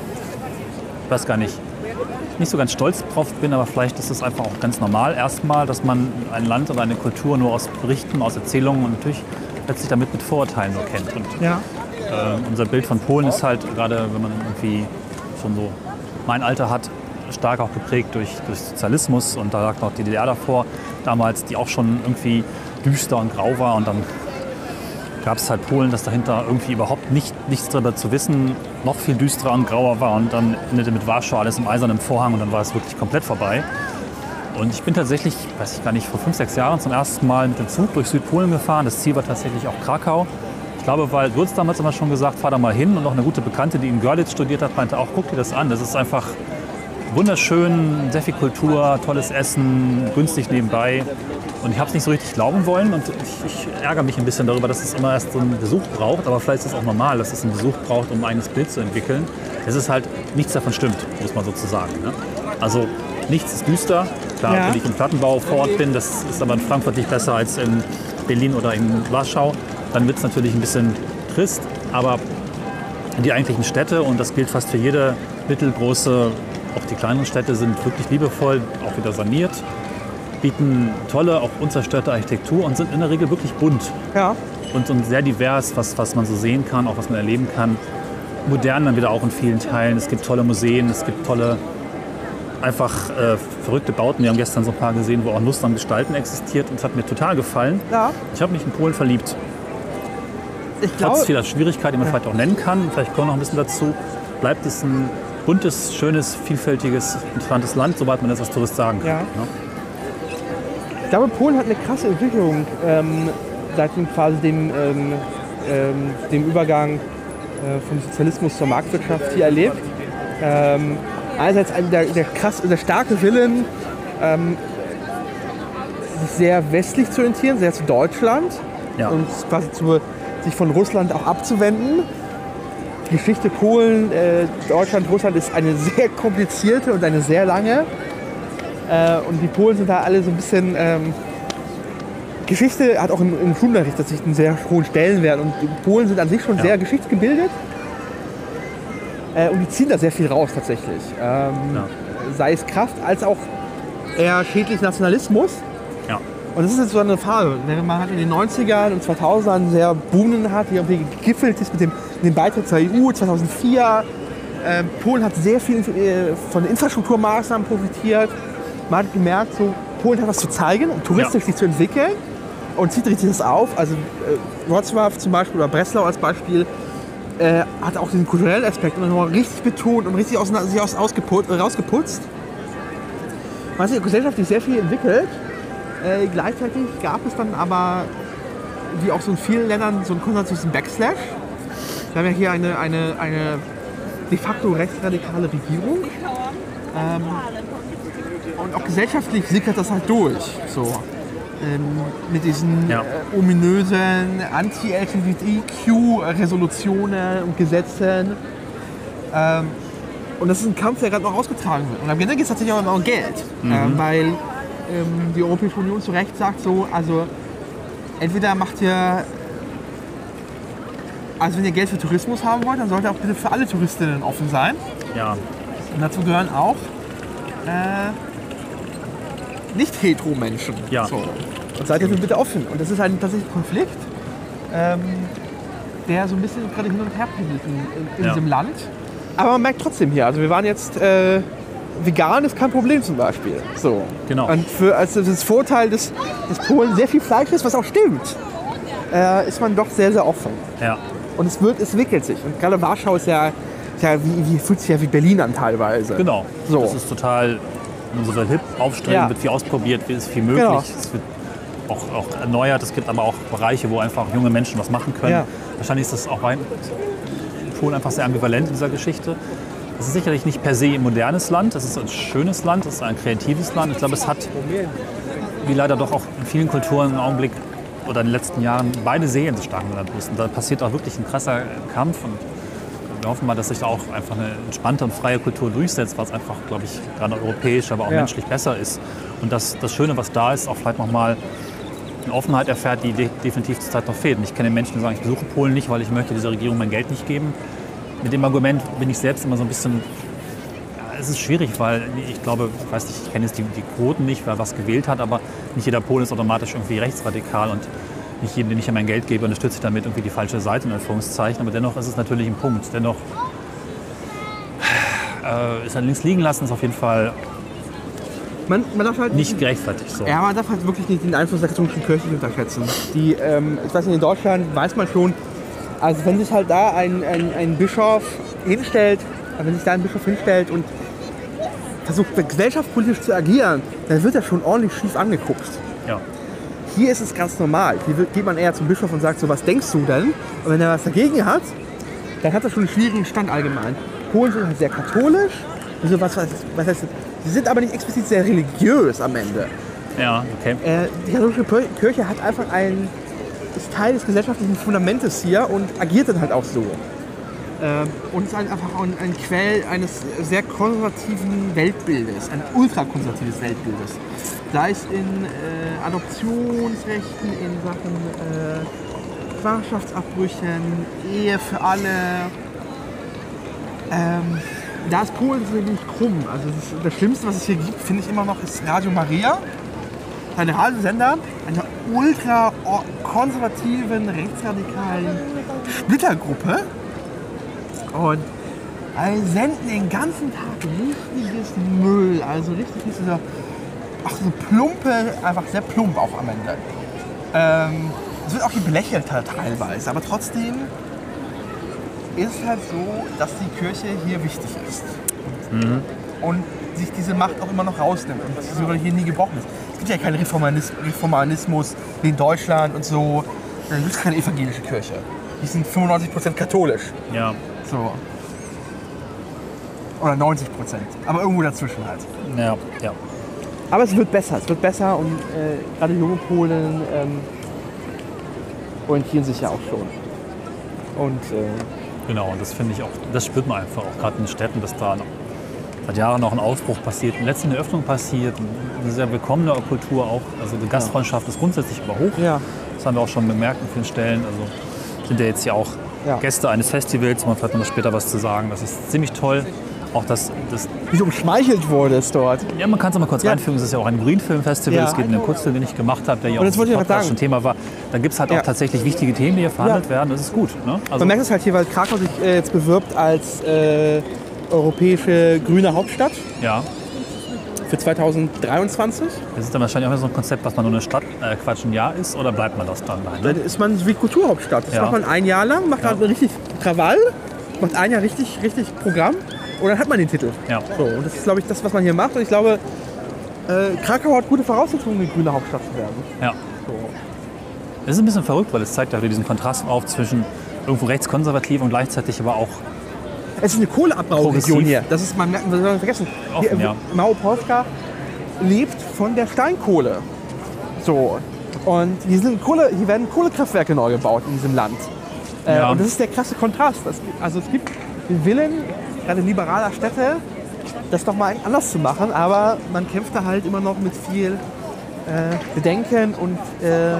ich weiß gar nicht, nicht so ganz stolz drauf bin, aber vielleicht ist es einfach auch ganz normal erstmal, dass man ein Land oder eine Kultur nur aus Berichten, aus Erzählungen und natürlich letztlich damit mit Vorurteilen so kennt. Und Ja. Äh, unser Bild von Polen ist halt, gerade wenn man irgendwie schon so mein Alter hat, stark auch geprägt durch, durch Sozialismus und da lag noch die DDR davor, damals, die auch schon irgendwie düster und grau war und dann gab es halt Polen, das dahinter irgendwie überhaupt nicht, nichts darüber zu wissen, noch viel düsterer und grauer war und dann endete mit Warschau alles im eisernen Vorhang und dann war es wirklich komplett vorbei. Und ich bin tatsächlich, weiß ich gar nicht, vor fünf, sechs Jahren zum ersten Mal mit dem Zug durch Südpolen gefahren. Das Ziel war tatsächlich auch Krakau. Ich glaube, weil hast damals immer schon gesagt, fahr da mal hin. Und auch eine gute Bekannte, die in Görlitz studiert hat, meinte auch, guck dir das an. Das ist einfach wunderschön, sehr viel Kultur, tolles Essen, günstig nebenbei. Und ich habe es nicht so richtig glauben wollen und ich, ich ärgere mich ein bisschen darüber, dass es immer erst so einen Besuch braucht. Aber vielleicht ist es auch normal, dass es einen Besuch braucht, um ein eigenes Bild zu entwickeln. Es ist halt, nichts davon stimmt, muss man sozusagen. Ne? Also nichts ist düster. Klar, Ja. wenn ich im Plattenbau vor Ort bin, das ist aber in Frankfurt nicht besser als in Berlin oder in Warschau, dann wird es natürlich ein bisschen trist. Aber die eigentlichen Städte, und das gilt fast für jede mittelgroße, auch die kleineren Städte, sind wirklich liebevoll, auch wieder saniert, bieten tolle, auch unzerstörte Architektur und sind in der Regel wirklich bunt Ja. und, und sehr divers, was, was man so sehen kann, auch was man erleben kann. Modern dann wieder auch in vielen Teilen. Es gibt tolle Museen, es gibt tolle, einfach äh, verrückte Bauten. Wir haben gestern so ein paar gesehen, wo auch Lust am Gestalten existiert und es hat mir total gefallen. Ja. Ich habe mich in Polen verliebt. Ich Trotz glaube, vieler Schwierigkeiten, die man vielleicht auch nennen kann, vielleicht kommen wir noch ein bisschen dazu, bleibt es ein buntes, schönes, vielfältiges, interessantes Land, soweit man das als Tourist sagen kann. Ja. ne? ich glaube, Polen hat eine krasse Entwicklung ähm, seit dem, quasi dem, ähm, ähm, dem Übergang äh, vom Sozialismus zur Marktwirtschaft hier erlebt. Ähm, einerseits ein, der, der, krass, der starke Willen, ähm, sich sehr westlich zu orientieren, sehr zu Deutschland Ja. und quasi zu, sich von Russland auch abzuwenden. Die Geschichte Polen, äh, Deutschland, Russland ist eine sehr komplizierte und eine sehr lange. Äh, und die Polen sind da alle so ein bisschen. Ähm, Geschichte hat auch im, im Schulunterricht tatsächlich einen sehr hohen Stellenwert. Und die Polen sind an sich schon Ja. sehr geschichtsgebildet. Äh, und die ziehen da sehr viel raus tatsächlich. Ähm, Ja. Sei es Kraft als auch eher schädlich Nationalismus. Ja. Und das ist jetzt so eine Phase, während man halt in den 90ern und 2000ern sehr boomenden hat, die irgendwie gegipfelt ist mit dem, mit dem Beitritt zur EU 2004. Ähm, Polen hat sehr viel äh, von Infrastrukturmaßnahmen profitiert. Man hat gemerkt, so, Polen hat was zu zeigen, um touristisch Ja. sich zu entwickeln und zieht richtig das auf. Also äh, Wrocław zum Beispiel oder Breslau als Beispiel äh, hat auch diesen kulturellen Aspekt und nochmal richtig betont und richtig aus, sich aus, ausgeputzt, rausgeputzt. Man hat sich gesellschaftlich sehr viel entwickelt. Äh, gleichzeitig gab es dann aber, wie auch so in vielen Ländern, so einen konservativen Backslash. Wir haben ja hier eine, eine, eine de facto rechtsradikale Regierung. Ähm, und auch gesellschaftlich sickert das halt durch. So. Ähm, mit diesen Ja. äh, ominösen Anti-LGBTQ-Resolutionen und Gesetzen. Ähm, und das ist ein Kampf, der gerade noch ausgetragen wird. Und am Ende geht es tatsächlich auch immer um Geld. Ähm, weil ähm, die Europäische Union zu Recht sagt so, also entweder macht ihr Also wenn ihr Geld für Tourismus haben wollt, dann sollte auch bitte für alle Touristinnen offen sein. Ja, Und dazu gehören auch äh, nicht-hetero-Menschen. Ja. So. Und seid dafür bitte offen. Und das ist ein tatsächlich Konflikt, ähm, der so ein bisschen gerade hin und her pendelt in, in, in Ja. diesem Land. Aber man merkt trotzdem hier, also wir waren jetzt, äh, vegan ist kein Problem zum Beispiel. So. Genau. Und für, also das Vorteil des, des Polen sehr viel Fleisch ist, was auch stimmt, äh, ist man doch sehr, sehr offen. ja. Und es, wird, es entwickelt sich. Und gerade Warschau ist ja, ist ja wie, wie, fühlt sich ja wie Berlin an teilweise. Genau. So. Das ist total so hip, aufstrebend, Ja. wird viel ausprobiert, ist viel möglich. Genau. Es wird auch, auch erneuert. Es gibt aber auch Bereiche, wo einfach junge Menschen was machen können. Ja. Wahrscheinlich ist das auch bei Polen einfach sehr ambivalent in dieser Geschichte. Es ist sicherlich nicht per se ein modernes Land, es ist ein schönes Land, es ist ein kreatives Land. Ich glaube, es hat, wie leider doch auch in vielen Kulturen im Augenblick oder in den letzten Jahren, beide Seelen so stark miteinander müssen. Da passiert auch wirklich ein krasser Kampf und wir hoffen mal, dass sich da auch einfach eine entspannte und freie Kultur durchsetzt, was einfach, glaube ich, gerade europäisch, aber auch Ja. menschlich besser ist. Und dass das Schöne, was da ist, auch vielleicht nochmal eine Offenheit erfährt, die de definitiv zurzeit noch fehlt. Und ich kenne Menschen, die sagen, ich besuche Polen nicht, weil ich möchte dieser Regierung mein Geld nicht geben. Mit dem Argument bin ich selbst immer so ein bisschen, ja, es ist schwierig, weil ich glaube, ich weiß nicht, ich kenne jetzt die, die Quoten nicht, wer was gewählt hat, aber nicht jeder Pole ist automatisch irgendwie rechtsradikal und nicht jedem, den ich mein Geld gebe, unterstütze ich damit irgendwie die falsche Seite in Anführungszeichen. Aber dennoch ist es natürlich ein Punkt. Dennoch äh, ist er links liegen lassen, ist auf jeden Fall Man, man darf halt nicht gerechtfertigt. So. Ja, man darf halt wirklich nicht den Einfluss der katholischen Kirche unterschätzen. Die, ähm, ich weiß nicht, in Deutschland weiß man schon, also wenn sich halt da ein, ein, ein Bischof hinstellt, äh, wenn sich da ein Bischof hinstellt und versucht gesellschaftspolitisch zu agieren, dann wird er schon ordentlich schief angeguckt. Ja. Hier ist es ganz normal. Hier wird, geht man eher zum Bischof und sagt so, was denkst du denn? Und wenn er was dagegen hat, dann hat er schon einen schwierigen Stand allgemein. Polen sind halt sehr katholisch. Also was, was, was heißt, sie sind aber nicht explizit sehr religiös am Ende. ja, okay. Äh, die katholische Kirche hat einfach ein, ist Teil des gesellschaftlichen Fundamentes hier und agiert dann halt auch so. Ähm, und ist halt einfach ein, ein Quell eines sehr konservativen Weltbildes, ein ultrakonservatives Weltbildes. Sei es in äh, Adoptionsrechten, in Sachen äh, Schwangerschaftsabbrüchen, Ehe für alle. Ähm, da ist Polen wirklich krumm. Also das, das Schlimmste, was es hier gibt, finde ich immer noch, ist Radio Maria. Ein Radiosender einer ultra-konservativen, rechtsradikalen Splittergruppe. Und also senden den ganzen Tag richtiges Müll. Also richtig dieser, ach so plumpe, einfach sehr plump auch am Ende. Ähm, es wird auch hier belächelt halt teilweise, aber trotzdem ist es halt so, dass die Kirche hier wichtig ist. Und sich diese Macht auch immer noch rausnimmt und sie sogar hier nie gebrochen ist. Es gibt ja keinen Reformanis Reformanismus wie in Deutschland und so. Da gibt es keine evangelische Kirche. Die sind 95% katholisch. Ja. So. Oder 90 Prozent. Aber irgendwo dazwischen halt. Ja, ja. Aber es wird besser. Es wird besser und äh, gerade junge Polen ähm, orientieren sich ja auch schon. Und äh, Genau, und das finde ich auch, das spürt man einfach auch gerade in den Städten, dass da noch seit Jahren noch ein Aufbruch passiert, letztens eine Öffnung passiert, eine sehr willkommene Kultur auch. Also die Gastfreundschaft ist grundsätzlich aber hoch. ja, Das haben wir auch schon bemerkt an vielen Stellen. Also sind ja jetzt ja auch Ja. Gäste eines Festivals, man vielleicht noch später was zu sagen. Das ist ziemlich toll. Auch das, das wie so umschmeichelt wurde es dort. ja, man kann es mal kurz Ja. einfügen, es ist ja auch ein Greenfilm-Festival, Ja. es geht um den Kurzfilm, den ich gemacht habe, der ja auch das wollte Podcast schon Thema war. Da gibt es halt Ja. auch tatsächlich wichtige Themen, die hier verhandelt werden. Das ist gut. Ne? Also, Man merkt es halt hier, weil Krakau sich äh, jetzt bewirbt als äh, europäische grüne Hauptstadt ja, für 2023. das ist dann wahrscheinlich auch so ein Konzept, was man nur eine Stadt, äh, Quatsch, ein Jahr ist, oder bleibt man das dann? Nein, Dann ne? ist man wie Kulturhauptstadt. Das Ja. macht man ein Jahr lang, macht Ja. richtig Krawall, macht ein Jahr richtig, richtig Programm und dann hat man den Titel. Ja. So, und das ist, glaube ich, das, was man hier macht. Und ich glaube, äh, Krakau hat gute Voraussetzungen, eine grüne Hauptstadt zu werden. ja. So. Es ist ein bisschen verrückt, weil es zeigt ja diesen Kontrast auf zwischen irgendwo rechtskonservativ und gleichzeitig aber auch Es ist eine Kohleabbauregion hier. Das ist, man merkt, man soll vergessen. Offen, hier, ja. Małopolska lebt von der Steinkohle. So. Und hier, sind Kohle, hier werden Kohlekraftwerke neu gebaut in diesem Land. Äh, Ja. Und das ist der krasse Kontrast. Das, also es gibt den Willen, gerade liberaler Städte, das doch mal anders zu machen, aber man kämpft da halt immer noch mit viel äh, Bedenken und äh,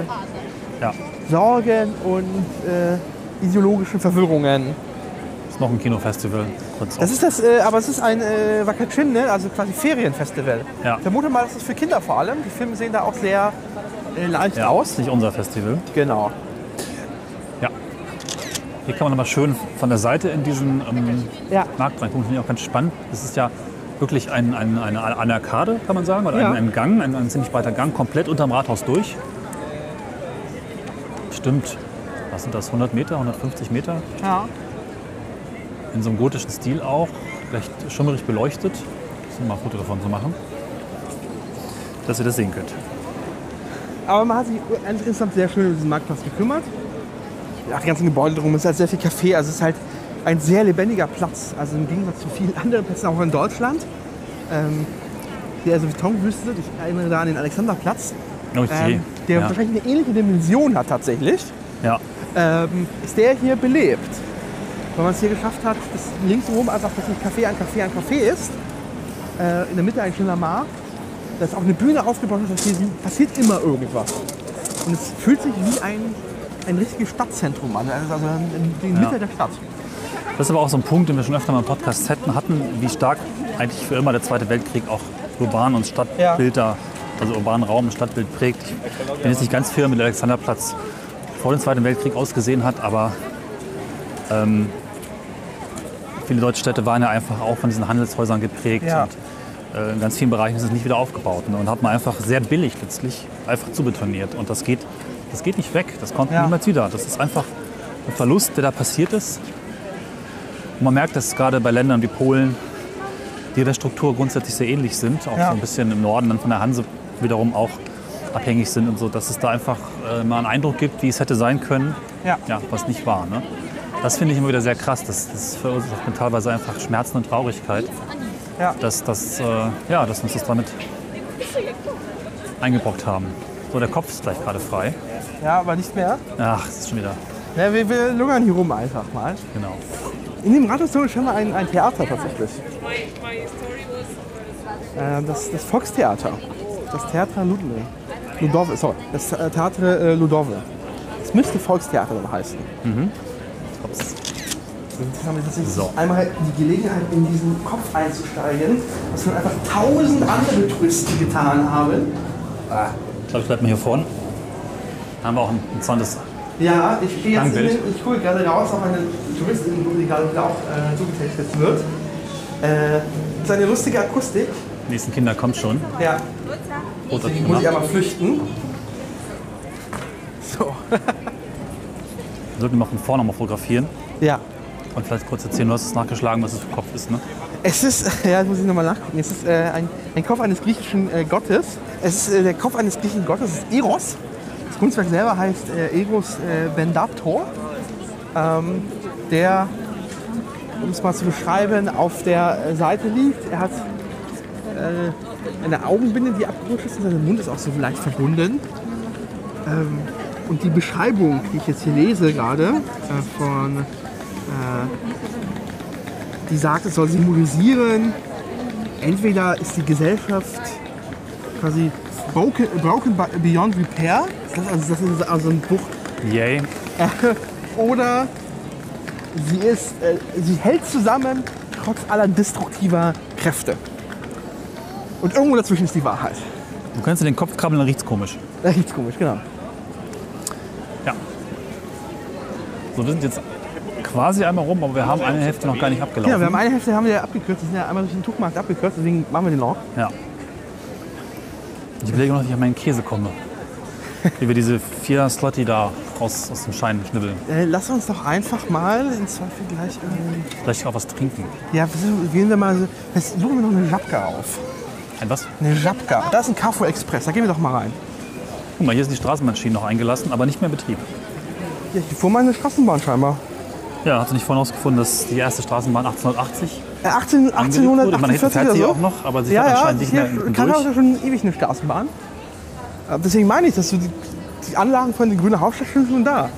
ja, Sorgen und äh, ideologischen Verwirrungen. Ist noch ein Kinofestival. Kurz Das auf. ist das, äh, aber es ist ein äh, Wakachin, ne? also quasi Ferienfestival. Ja. Ich vermute mal, das ist für Kinder vor allem. Die Filme sehen da auch sehr äh, leicht ja, aus. nicht unser Festival. Genau. Ja. Hier kann man nochmal schön von der Seite in diesen ähm, Ja. Markt reingucken. Finde ich auch ganz spannend. Das ist ja wirklich ein, ein, eine, eine Arkade, kann man sagen, oder Ja. ein, ein Gang, ein, ein ziemlich breiter Gang, komplett unterm Rathaus durch. Stimmt. Was sind das? 100 Meter, 150 Meter? Ja. In so einem gotischen Stil auch. Recht schummerig beleuchtet. Ich mal ein Foto davon zu machen. Dass ihr das sehen könnt. Aber man hat sich insgesamt sehr schön um diesen Marktplatz gekümmert. Ja, die ganzen Gebäude drum, es ist halt sehr viel Café, also es ist halt ein sehr lebendiger Platz. Also im Gegensatz zu vielen anderen Plätzen auch in Deutschland. Ähm, der also Betonwüste, ich erinnere da an den Alexanderplatz, Oh ähm, der ja. wahrscheinlich eine ähnliche Dimension hat tatsächlich, ja. ähm, ist der hier belebt. Weil man es hier geschafft hat, dass linksherum einfach plötzlich Café an Café an Café ist. Äh, in der Mitte ein schöner Markt. Da ist auch eine Bühne aufgebaut, heißt, hier passiert immer irgendwas. Und es fühlt sich wie ein, ein richtiges Stadtzentrum an, also in, in der Mitte der Stadt. Das ist aber auch so ein Punkt, den wir schon öfter mal im Podcast hatten, hatten wie stark eigentlich für immer der Zweite Weltkrieg auch urban und Stadtbild da, also urbanen Raum und Stadtbild prägt. Ich bin jetzt nicht ganz firm, der Alexanderplatz vor dem Zweiten Weltkrieg ausgesehen hat, aber ähm, viele deutsche Städte waren ja einfach auch von diesen Handelshäusern geprägt. Ja. Und, äh, in ganz vielen Bereichen ist es nicht wieder aufgebaut. Ne? Und hat man einfach sehr billig letztlich einfach zubetoniert. Und das geht, das geht nicht weg. Das kommt Ja. niemals wieder. Das ist einfach ein Verlust, der da passiert ist. Und man merkt, dass gerade bei Ländern wie Polen, die der Struktur grundsätzlich sehr ähnlich sind, auch Ja. so ein bisschen im Norden dann von der Hanse wiederum auch abhängig sind und so, dass es da einfach äh, mal einen Eindruck gibt, wie es hätte sein können, Ja. ja, was nicht war. Ne? Das finde ich immer wieder sehr krass. Das, das verursacht mir teilweise einfach Schmerzen und Traurigkeit, Ja. dass, dass, äh, ja, dass wir uns das damit eingebrockt haben. So, der Kopf ist gleich gerade frei. ja, aber nicht mehr. Ach, das ist schon wieder, Ja, wir, wir lungern hier rum einfach mal. genau. In dem Rathaus ist schon mal ein, ein Theater tatsächlich. Äh, das, das Volkstheater. Das Theater Ludwig. Ludove, sorry. Das äh, Theater äh, Ludove. Das müsste Volkstheater dann heißen. Ups. Jetzt haben wir tatsächlich So. einmal die Gelegenheit, in diesen Kopf einzusteigen, was schon einfach tausend andere Touristen getan haben. Ich glaube, ich bleibe mal hier vorne. Da haben wir auch ein interessantes Ja, ich gehe jetzt in den, ich gucke gerade raus auf eine Touristin, die gerade wieder auch äh, zugetextet wird. Äh, das ist eine lustige Akustik. Die nächsten Kinder kommt schon. Ja, Roter deswegen muss ich einmal flüchten. So. Wir sollten mal von vorne mal fotografieren Ja. Und vielleicht kurz erzählen, du hast es nachgeschlagen, was es für Kopf ist. Ne? Es ist, ja, das muss ich nochmal nachgucken. Es ist äh, ein, ein Kopf eines griechischen äh, Gottes. Es ist äh, der Kopf eines griechischen Gottes, es ist Eros. Das Kunstwerk selber heißt äh, Eros äh, Bendator. Ähm, der, um es mal zu beschreiben, auf der äh, Seite liegt. Er hat äh, eine Augenbinde, die abgerutscht ist und sein Mund ist auch so leicht verbunden. Ähm, und die Beschreibung, die ich jetzt hier lese gerade, äh, von äh, die sagt, es soll symbolisieren, entweder ist die Gesellschaft quasi broken, broken beyond repair, das, also das ist also ein Bruch, Yay. oder sie, ist, äh, sie hält zusammen trotz aller destruktiver Kräfte. Und irgendwo dazwischen ist die Wahrheit. Du kannst in den Kopf krabbeln, dann riecht's komisch. Das riecht's komisch, genau. Ja. So, wir sind jetzt quasi einmal rum, aber wir haben eine Hälfte noch gar nicht abgelaufen. Genau, wir haben eine Hälfte haben wir abgekürzt, wir sind ja einmal durch den Tuchmarkt abgekürzt, deswegen machen wir den noch. Ja. Ich überlege noch, wie ich an meinen Käse komme. Wie wir diese vier Slotty da aus, aus dem Schein schnibbeln. Äh, lass uns doch einfach mal in Zweifel gleich irgendwie. Vielleicht auch was trinken. Ja, gehen wir mal. Jetzt suchen wir noch eine Japka auf. Ein was? Eine Japka. Da ist ein Carrefour Express, da gehen wir doch mal rein. Guck mal, hier sind die Straßenbahnschienen noch eingelassen, aber nicht mehr in Betrieb. Ja, hier vor meine Straßenbahn scheinbar. Ja, hast du nicht vorhin herausgefunden, dass die erste Straßenbahn 1880 Äh, 18, wurde? Man 1848 fährt oder sie so. auch noch, aber sie ja, fährt ja, anscheinend nicht mehr hinten kann durch. auch schon ewig eine Straßenbahn. Äh, Deswegen meine ich, dass so die, die Anlagen von der Grüne Hauptstadt sind schon da.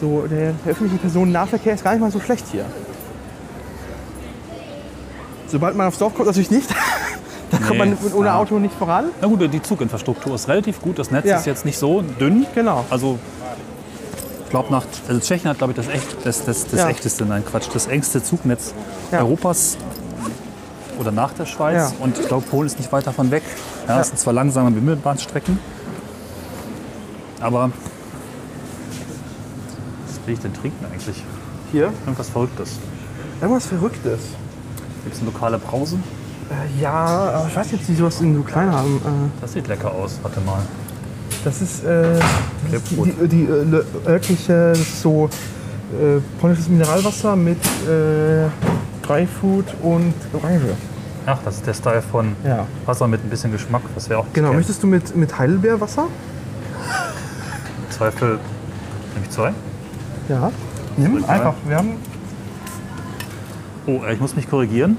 So, der, der öffentliche Personennahverkehr ist gar nicht mal so schlecht hier. Sobald man aufs Dorf kommt, natürlich nicht. da kommt Nee, man ohne ja. Auto nicht voran. Na gut, die Zuginfrastruktur ist relativ gut. Das Netz Ja. ist jetzt nicht so dünn. Genau. Also glaube, nach also Tschechien hat, glaube ich, das, echt, das, das, das Ja. echteste, nein, Quatsch, das engste Zugnetz Ja. Europas oder nach der Schweiz. Ja. Und ich glaube, Polen ist nicht weit davon weg. Ja, Es sind zwar langsame Bimmelbahnstrecken, aber was will ich denn trinken eigentlich? Hier. Irgendwas Verrücktes. Irgendwas Verrücktes. Gibt es eine lokale Brause? Äh, ja, aber ich weiß jetzt nicht, was die so klein haben. Äh, Das sieht lecker aus. Warte mal. Das ist, äh, Grapefruit. die, die äh, le- örtliche, das ist so äh, polnisches Mineralwasser mit äh, Dryfood und Orange. Ach, das ist der Style von Ja. Wasser mit ein bisschen Geschmack. Das wäre auch Genau, gern. möchtest du mit, mit Heidelbeerwasser? Zweifel. Nehme ich zwei? Ja. Nimm einfach. Wir haben Oh, äh, ich muss mich korrigieren.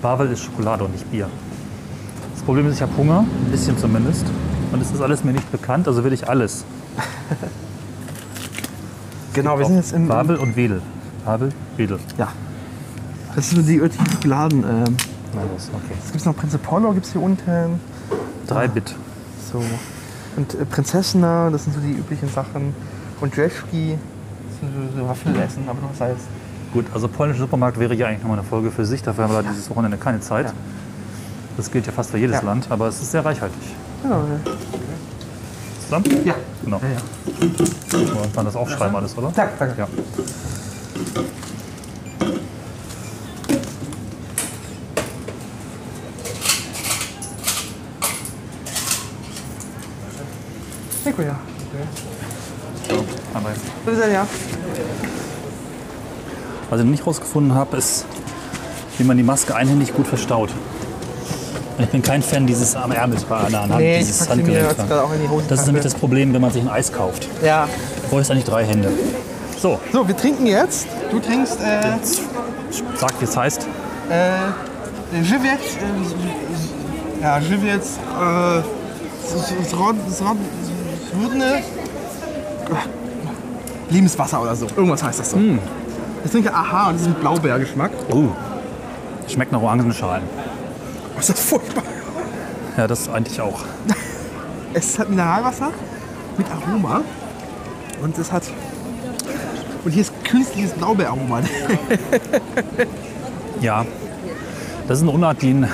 Bavel ist Schokolade und nicht Bier. Das Problem ist, ich habe Hunger, ein bisschen zumindest. Und es ist alles mir nicht bekannt, also will ich alles. Genau, wir sind jetzt im. Bavel und Wedel. Bavel, Wedel. Ja. Das sind so die örtlichen Schokoladen. Ähm, los, okay. es gibt noch Prinze Polo, gibt es hier unten. Drei Bit. So. Und äh, Prinzessina, das sind so die üblichen Sachen. Und Jeschki, das sind so, so Waffelessen, aber noch Salz. Gut, also polnischer Supermarkt wäre ja eigentlich nochmal eine Folge für sich. Dafür haben wir dieses Wochenende keine Zeit. Ja. Das gilt ja fast für jedes Ja. Land, aber es ist sehr reichhaltig. Genau. Zusammen? Ja. Genau. Ja, ja. Wir dann das aufschreiben alles, oder? Danke, danke. Ja. Dziękuję. So, aber Do widzenia. Was ich noch nicht rausgefunden habe, ist, wie man die Maske einhändig gut verstaut. Und ich bin kein Fan dieses am Ärmel an der Hand, Nee, dieses Handgelenk. Das ist nämlich das Problem, wenn man sich ein Eis kauft. Ja. Du bräuchst eigentlich drei Hände. So, So, wir trinken jetzt. Du trinkst äh, sag, wie es heißt. äh, Żywiec. Äh, ja, Żywiec. Äh, Zrodne. Lebenswasser oder so. Irgendwas heißt das so. Ich trinke Aha und das ist mit Blaubeergeschmack. Uh, schmeckt nach Orangenschalen. Oh, ist das furchtbar. Ja, das eigentlich auch. Es ist halt Mineralwasser mit Aroma. Und es hat. Und hier ist künstliches Blaubeeraroma. Ja, das ist eine Unart, die in,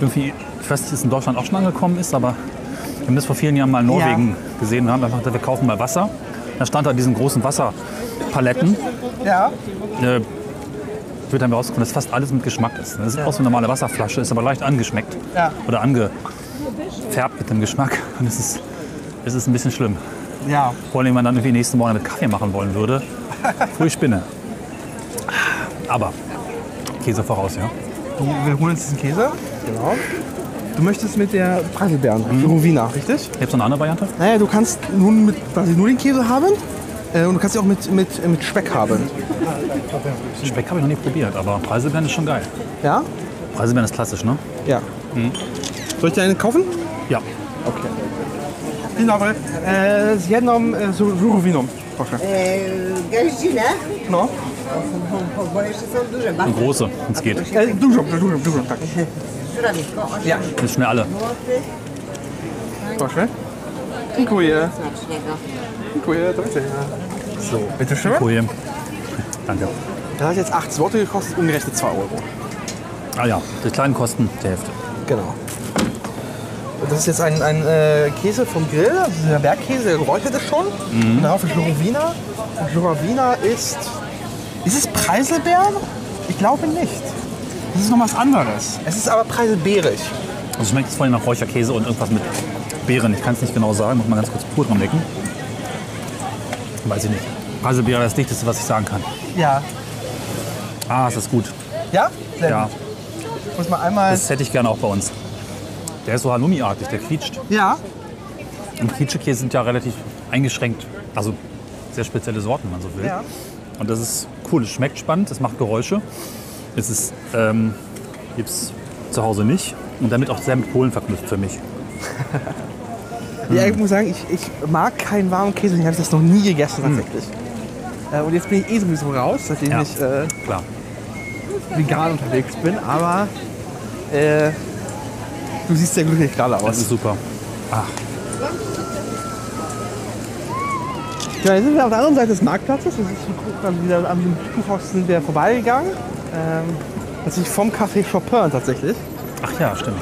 irgendwie, ich weiß nicht, es in Deutschland auch schon angekommen ist, aber wir haben das vor vielen Jahren mal in Norwegen gesehen und haben einfach gesagt, wir kaufen mal Wasser. Da stand da diesen großen Wasserpaletten. ja. Äh, wird dann rausgefunden, dass fast alles mit Geschmack ist. Das ist auch so eine normale Wasserflasche, ist aber leicht angeschmeckt Ja. oder angefärbt mit dem Geschmack. Und es ist, es ist ein bisschen schlimm. Ja. Vor allem, wenn man dann irgendwie nächsten Morgen mit Kaffee machen wollen würde. Pfui Spinne. Aber Käse voraus, ja. Wir holen uns diesen Käse. Genau. Du möchtest mit der Preiselbeeren, mhm. Rowina, richtig? Gibt es noch eine andere Variante? Naja, du kannst nun mit quasi nur den Käse haben äh, und du kannst sie auch mit, mit, mit Speck haben. Speck habe ich noch nie probiert, aber Preiselbeeren ist schon geil. Ja? Preiselbeeren ist klassisch, ne? Ja. Soll ich dir einen kaufen? Ja. Okay. Dzień dobry. E, z jedną e, z żurowiną, proszę. Gaździna, No. bo jeszcze są duże. Eine große, wenn es geht. E, dużo, dużo, dużo, tak. Żurawisko, 8 Ja. Ist schnell alle. Proszę. Dziękuję. Smacznego. Dziękuję, do widzenia. So, bitteschön. Folie. Danke. Das hat jetzt 8 Zloty gekostet, umgerechnet 2 Euro. Ah ja, die kleinen kosten die Hälfte. Genau. Das ist jetzt ein, ein äh, Käse vom Grill, also dieser Bergkäse, der geräuchert ist schon. Und darauf ist Jurowina. Und Jurowina ist. Ist es Preiselbeeren? Ich glaube nicht. Das ist noch was anderes. Es ist aber preiselbeerig. Also schmeckt es vor allem nach Räucherkäse und irgendwas mit Beeren. Ich kann es nicht genau sagen, muss mal ganz kurz pur dran lecken. Weiß ich nicht. Preiselbeere ist das dichteste, was ich sagen kann. Ja. Ah, es ist gut. Ja? Sehr Ja, gut. Muss mal einmal. das hätte ich gerne auch bei uns. Der ist so Halloumi-artig, der quietscht. ja. Und Quietschekäse sind ja relativ eingeschränkt. Also sehr spezielle Sorten, wenn man so will. Ja. Und das ist cool, es schmeckt spannend, es macht Geräusche. Es ist, ähm, gibt es zu Hause nicht. Und damit auch sehr mit Polen verknüpft für mich. Ja, ich muss sagen, ich, ich mag keinen warmen Käse. Ich habe das noch nie gegessen tatsächlich. Äh, und jetzt bin ich eh sowieso raus, seitdem Ja. ich äh, Klar. vegan unterwegs bin. Aber äh, du siehst sehr glücklich gerade Das aus. ist super. Ach. Ja, jetzt sind wir auf der anderen Seite des Marktplatzes. Das ist dann wieder am Buchhaus sind wir vorbeigegangen. Ähm, das ist vom Café Chopin tatsächlich. Ach ja, stimmt.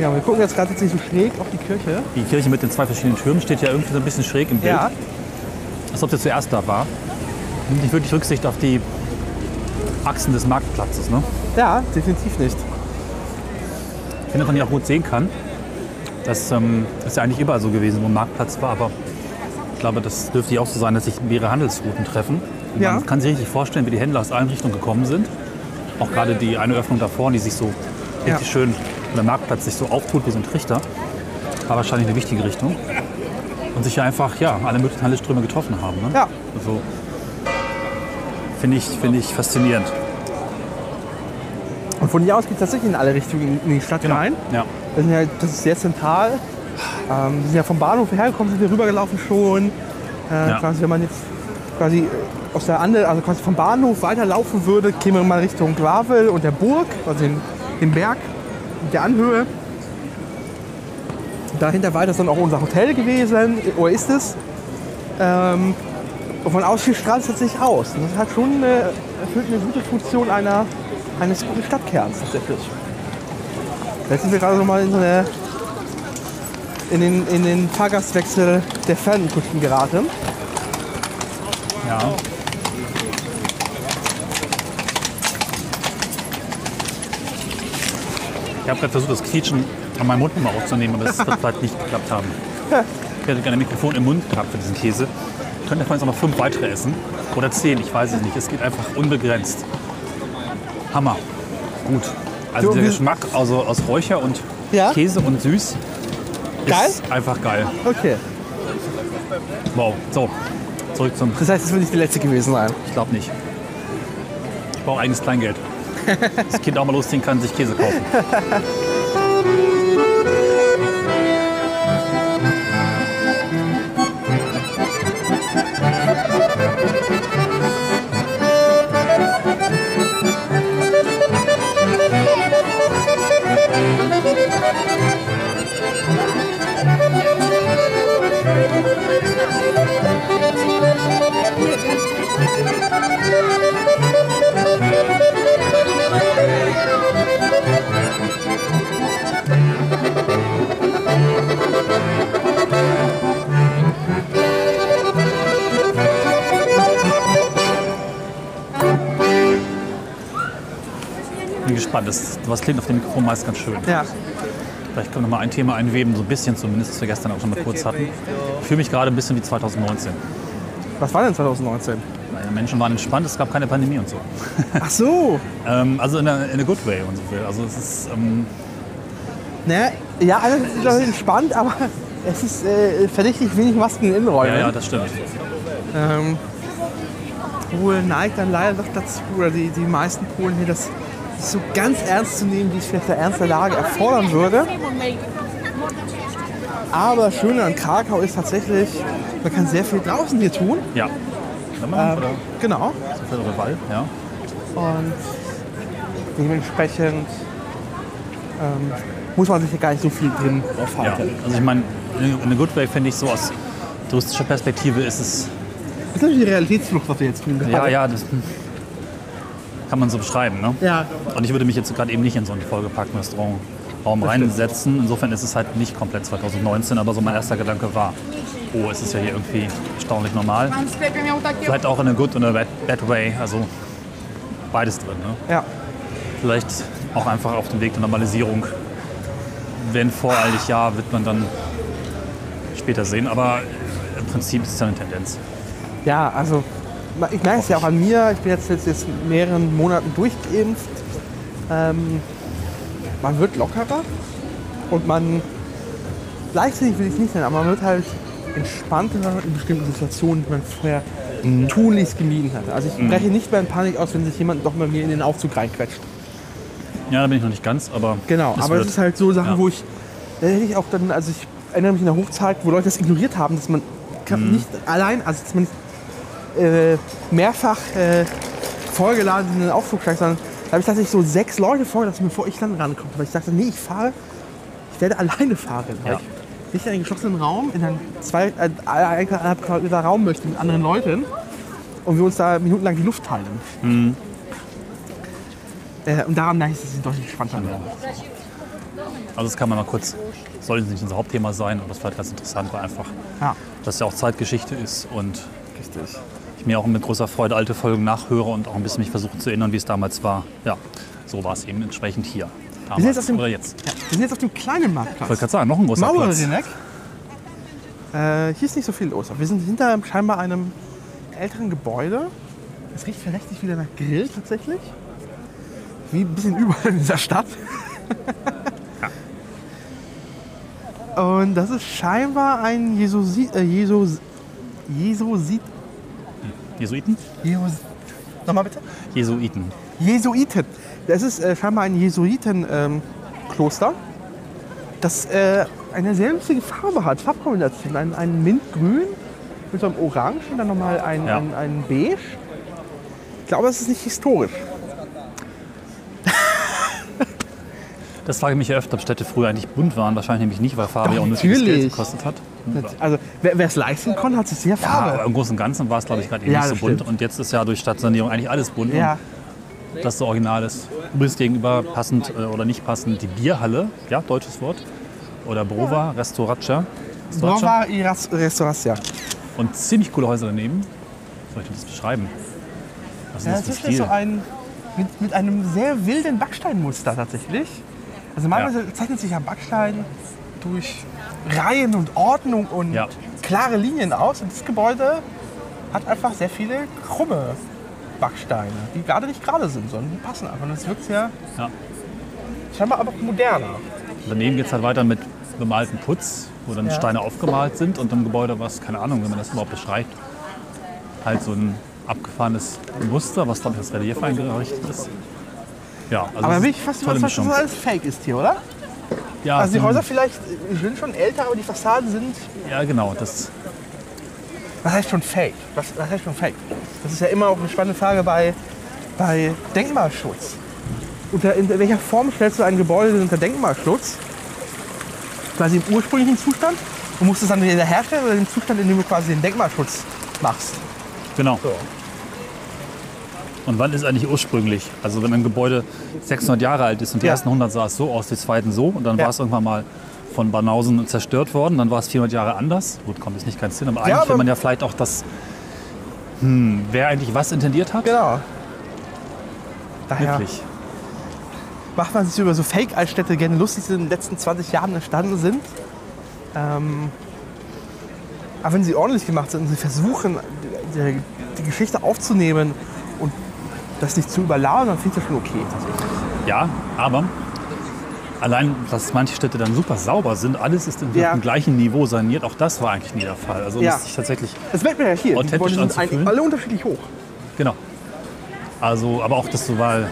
Ja, wir gucken jetzt gerade tatsächlich so schräg auf die Kirche. Die Kirche mit den zwei verschiedenen Türmen steht ja irgendwie so ein bisschen schräg im Bild. Ja, Als ob sie zuerst da war. Nimmt nicht wirklich Rücksicht auf die Achsen des Marktplatzes. Ne? ja, definitiv nicht. Ich finde, dass man auch gut sehen kann. Das ähm, ist ja eigentlich überall so gewesen, wo ein Marktplatz war. Aber ich glaube, das dürfte hier auch so sein, dass sich mehrere Handelsrouten treffen. Und Ja. Man kann sich richtig vorstellen, wie die Händler aus allen Richtungen gekommen sind. Auch gerade die eine Öffnung da vorne, die sich so richtig Ja. schön, der Marktplatz sich so auftut wie so ein Trichter. War wahrscheinlich eine wichtige Richtung. Und sich ja einfach ja, alle möglichen Handelsströme getroffen haben. Ne? Ja, Also, finde ich, finde ich faszinierend. und von hier aus geht es tatsächlich in alle Richtungen in die Stadt rein. Ja. Sind ja, das ist sehr zentral. Ähm, wir sind ja vom Bahnhof hergekommen, sind wir rübergelaufen schon. Äh, Ja. quasi, wenn man jetzt quasi äh, aus der andere, also quasi vom Bahnhof weiterlaufen würde, käme man mal Richtung Gravel und der Burg, also den, den Berg der Anhöhe. Dahinter weiter ist dann auch unser Hotel gewesen, oder ist es. Ähm, und von viel strahlt es tatsächlich aus. Das hat schon eine, erfüllt eine gute Funktion einer, eines guten Stadtkerns tatsächlich. Jetzt sind wir gerade noch mal in, so eine, in, den, in den Fahrgastwechsel der Fernkunden geraten. ja. Habe gerade versucht, das Quietschen an meinem Mund mal aufzunehmen, aber das wird vielleicht nicht geklappt haben. Ich hätte gerne ein Mikrofon im Mund gehabt für diesen Käse. Ich könnte davon jetzt auch noch fünf weitere essen. Oder zehn, ich weiß es nicht. Es geht einfach unbegrenzt. Hammer. Gut. Also So, der Geschmack also aus Räucher und Ja? Käse und süß Geil? ist einfach geil. Okay. Wow. So, zurück zum... Das heißt, es wird nicht die letzte gewesen sein. Ich glaube nicht. Ich brauche eigenes Kleingeld. Das Kind auch mal losziehen kann, sich Käse kaufen. Das, was klingt auf dem Mikrofon meist ganz schön. Ja. Vielleicht können wir mal ein Thema einweben, so ein bisschen zumindest, das wir gestern auch schon mal kurz hatten. Ich fühle mich gerade ein bisschen wie 2019. Was war denn 2019? Weil die Menschen waren entspannt, es gab keine Pandemie und so. Ach so. Ähm, also in a, in a good way, und so will. Also es ist, ähm, Naja, ja, alles ist doch entspannt, aber es ist äh, verdächtig wenig Masken in Innenräumen. ja, ja, das stimmt. Ähm, Polen neigt dann leider doch dazu, oder die, die meisten Polen hier, das so ganz ernst zu nehmen, wie es vielleicht der Ernst der Lage erfordern würde. Aber das Schöne an Krakau ist tatsächlich, man kann sehr viel draußen hier tun. Ja. Ähm, genau. so viel Wald, ja. Und dementsprechend ähm, muss man sich hier gar nicht so viel drin ja. aufhalten. Also ich meine, in a good way finde ich so aus touristischer Perspektive ist es, Das ist natürlich die Realitätsflucht, was wir jetzt tun. ja, ja, das kann man so beschreiben, ne? ja. Und ich würde mich jetzt gerade eben nicht in so einen vollgepackten Restaurantraum reinsetzen. Insofern ist es halt nicht komplett 2019, aber so mein erster Gedanke war, oh, es ist ja hier irgendwie erstaunlich normal. Vielleicht auch in a good und a bad, bad way, also beides drin. Ne? Ja. Vielleicht auch einfach auf dem Weg der Normalisierung. Wenn voreilig ja, wird man dann später sehen. Aber im Prinzip ist es ja eine Tendenz. Ja, also ich merke es ja auch an mir. Ich bin jetzt, jetzt, jetzt mehreren Monaten durchgeimpft. Ähm, man wird lockerer und man, leichtsinnig will ich nicht nennen, aber man wird halt entspannter in bestimmten Situationen, die man vorher tunlichst gemieden hatte. Also ich breche nicht mehr in Panik aus, wenn sich jemand doch mal mir in den Aufzug reinquetscht. Ja, da bin ich noch nicht ganz, aber. Genau, es aber wird. es ist halt so Sachen, Ja. wo ich, da hätte ich auch dann, also ich erinnere mich in der Hochzeit, wo Leute das ignoriert haben, dass man Mhm. nicht allein, also dass man nicht äh, mehrfach äh, vollgeladen in den Aufzug steigt, sondern da habe ich tatsächlich so sechs Leute vorgelassen, bevor ich dann rankomme. Weil ich dachte, nee, ich fahre, ich werde alleine fahren. Weil Ja. ich nicht in einen geschlossenen Raum, in einen zwei, äh, eineinhalb Quadratmeter Raum möchte mit anderen Leuten und wir uns da minutenlang die Luft teilen. Äh, und daran merke ich, dass sie deutlich spannender werden. Also das kann man mal kurz, soll nicht unser Hauptthema sein, aber das war halt ganz interessant, weil einfach Ja, das ja auch Zeitgeschichte ist und richtig. Ich mir auch mit großer Freude alte Folgen nachhöre und auch ein bisschen mich versuche zu erinnern, wie es damals war. Ja, so war es eben entsprechend hier. Wir sind, jetzt auf dem, oder jetzt. Ja, wir sind jetzt auf dem kleinen Ich Marktplatz. wollte gerade sagen, noch ein großer Platz. Mauerrenek. Äh, hier ist nicht so viel los. Wir sind hinter scheinbar einem älteren Gebäude. Es riecht verdächtig wieder nach Grill tatsächlich. Wie ein bisschen überall in dieser Stadt. Und das ist scheinbar ein Jesusi äh, Jesus Jesusit Jesuiten? Jesus Nochmal bitte? Jesuiten. Jesuiten. Das ist äh, scheinbar ein Jesuitenkloster, das äh, eine sehr lustige Farbe hat, Farbkombination. Ein, ein Mintgrün mit so einem Orange und dann nochmal ein, Ja. ein, ein Beige. Ich glaube, es ist nicht historisch. Das frage ich mich ja öfter, ob Städte früher eigentlich bunt waren. Wahrscheinlich nämlich nicht, weil Farbe ja unnötiges Geld gekostet hat. Also wer es leisten konnte, hat sich sehr Ja, aber Farbe. im Großen und Ganzen war es, glaube ich, gerade eben Ja, nicht so bunt. stimmt. Und jetzt ist ja durch Stadtsanierung eigentlich alles bunt. Ja, das so original ist. Übrigens gegenüber passend äh, oder nicht passend die Bierhalle, ja, deutsches Wort. Oder Brova, Restauracja. Brova y Ras- Restauracja. Und ziemlich coole Häuser daneben. Soll ich das beschreiben? Was Ja, das ist Stil? so ein mit, mit einem sehr wilden Backsteinmuster tatsächlich. Also normalerweise zeichnet sich ja Backstein durch Reihen und Ordnung und Ja. klare Linien aus. Und das Gebäude hat einfach sehr viele krumme Backsteine, die gerade nicht gerade sind, sondern die passen einfach. Und das wirkt sehr Ja. scheinbar aber moderner. Daneben geht es halt weiter mit bemaltem Putz, wo dann Ja. Steine aufgemalt sind und im Gebäude was, keine Ahnung, wenn man das überhaupt beschreibt, halt so ein abgefahrenes Muster, was glaube ich als Relief eingerichtet ist. Ja, also aber bin ich fast überzeugt, dass das alles fake ist hier, oder? Ja, Also die Häuser vielleicht sind schon älter, aber die Fassaden sind Ja, genau. Das, Was heißt schon Fake? Was, was heißt schon Fake? Das ist ja immer auch eine spannende Frage bei, bei Denkmalschutz. Unter, in welcher Form stellst du ein Gebäude unter Denkmalschutz? Quasi im ursprünglichen Zustand? Und musst du es dann wieder herstellen oder im Zustand, in dem du quasi den Denkmalschutz machst? genau. So. Und wann ist eigentlich ursprünglich? Also wenn ein Gebäude 600 Jahre alt ist und die Ja. ersten 100 sah es so aus, die zweiten so und dann Ja. war es irgendwann mal von Banausen zerstört worden, dann war es 400 Jahre anders. Gut, kommt jetzt nicht ganz hin, aber eigentlich aber- will man ja vielleicht auch das, hm, wer eigentlich was intendiert hat. Genau. Daher Wirklich. macht man sich über so Fake-Altstädte gerne lustig, die in den letzten 20 Jahren entstanden sind. Ähm, aber wenn sie ordentlich gemacht sind und sie versuchen, die, die Geschichte aufzunehmen das nicht zu überladen, dann finde ich das schon okay. tatsächlich. Ja, aber allein, dass manche Städte dann super sauber sind, alles ist im Ja. gleichen Niveau saniert, auch das war eigentlich nie der Fall. Also Ja. das ist tatsächlich Das merkt man ja hier. Die Authentisch Gebäude sind eigentlich alle unterschiedlich hoch. Genau. Also, aber auch das so, weil.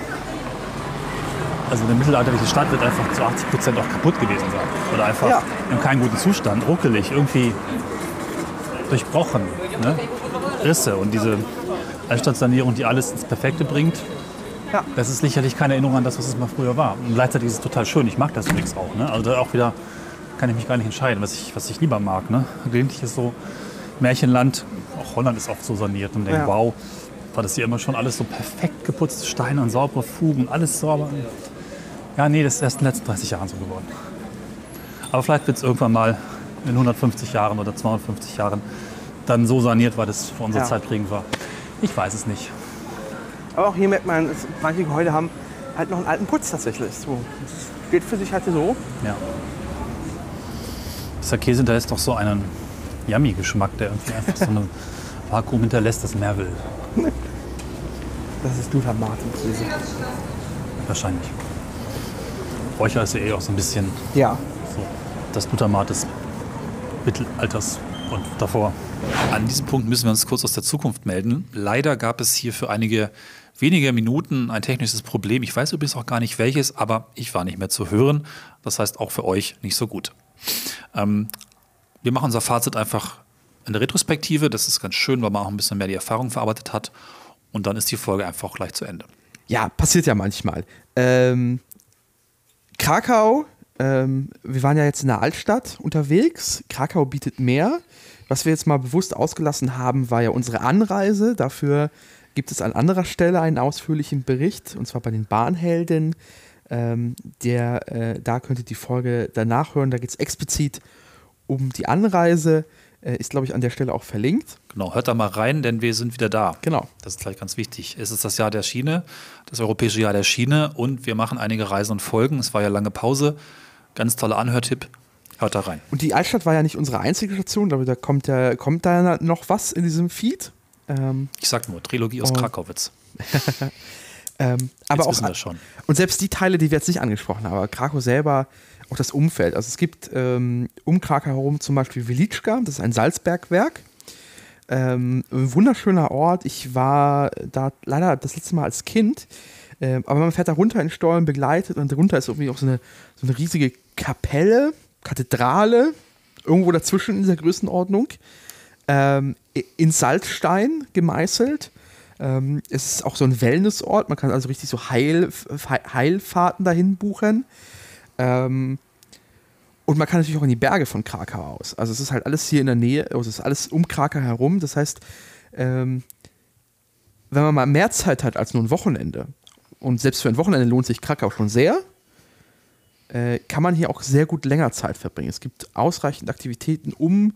Also eine mittelalterliche Stadt wird einfach zu 80 Prozent auch kaputt gewesen sein. Oder einfach Ja. in keinem guten Zustand, ruckelig, irgendwie durchbrochen. Ne? Risse und diese Altstadtsanierung, die alles ins Perfekte bringt. Ja. Das ist sicherlich keine Erinnerung an das, was es mal früher war. Und gleichzeitig ist es total schön. Ich mag das übrigens auch. Ne? Also da auch wieder kann ich mich gar nicht entscheiden, was ich, was ich lieber mag. Ne? Gelegentlich ist so Märchenland. Auch Holland ist oft so saniert und denkt, Ja. wow, war das hier immer schon alles so perfekt geputzte Steine und saubere Fugen, alles sauber. Ja, nee, das ist erst in den letzten 30 Jahren so geworden. Aber vielleicht wird es irgendwann mal in 150 Jahren oder 250 Jahren dann so saniert, weil das für unsere Ja. Zeit prägend war. Ich weiß es nicht. Aber auch hier merkt man, manche Gebäude haben halt noch einen alten Putz tatsächlich. So, das geht für sich halt so. Ja. Dieser Käse hinterlässt doch so einen Yummy-Geschmack, der irgendwie einfach so ein Vakuum hinterlässt, das mehr will. Das ist Luther Martin Käse. Wahrscheinlich. Räucher ist ja eh auch so ein bisschen Ja. so das Glutamat des Mittelalters und davor. An diesem Punkt müssen wir uns kurz aus der Zukunft melden. Leider gab es hier für einige wenige Minuten ein technisches Problem. Ich weiß übrigens auch gar nicht welches, aber ich war nicht mehr zu hören. Das heißt auch für euch nicht so gut. Ähm, wir machen unser Fazit einfach in der Retrospektive. Das ist ganz schön, weil man auch ein bisschen mehr die Erfahrung verarbeitet hat. Und dann ist die Folge einfach gleich zu Ende. Ja, passiert ja manchmal. Ähm, Krakau ähm, wir waren ja jetzt in der Altstadt unterwegs. Krakau bietet mehr. Was wir jetzt mal bewusst ausgelassen haben, war ja unsere Anreise. Dafür gibt es an anderer Stelle einen ausführlichen Bericht, und zwar bei den Bahnhelden. Ähm, der, äh, da könnt ihr die Folge danach hören. Da geht es explizit um die Anreise. Äh, ist, glaube ich, an der Stelle auch verlinkt. Genau, hört da mal rein, denn wir sind wieder da. Genau. Das ist gleich ganz wichtig. Es ist das Jahr der Schiene, das europäische Jahr der Schiene und wir machen einige Reisen und Folgen. Es war ja lange Pause. Ganz toller Anhörtipp. Hört da rein. Und die Altstadt war ja nicht unsere einzige Station, aber da kommt ja kommt da noch was in diesem Feed. Ähm, Ich sag nur, Trilogie aus. Krakowitz. ähm, aber Jetzt auch schon. Und selbst die Teile, die wir jetzt nicht angesprochen haben, aber Krakau selber, auch das Umfeld. Also es gibt ähm, um Krakau herum zum Beispiel Velitschka, das ist ein Salzbergwerk. Ähm, ein wunderschöner Ort. Ich war da leider das letzte Mal als Kind. Ähm, aber man fährt da runter in Stollen begleitet und darunter ist irgendwie auch so eine, so eine riesige Kapelle, Kathedrale, irgendwo dazwischen in dieser Größenordnung. Ähm, in Salzstein gemeißelt. Ähm, es ist auch so ein Wellnessort. Man kann also richtig so Heil, Heilfahrten dahin buchen. Ähm, und man kann natürlich auch in die Berge von Krakau aus. Also es ist halt alles hier in der Nähe, also es ist alles um Krakau herum. Das heißt, ähm, wenn man mal mehr Zeit hat als nur ein Wochenende, und selbst für ein Wochenende lohnt sich Krakau schon sehr, äh, kann man hier auch sehr gut länger Zeit verbringen. Es gibt ausreichend Aktivitäten um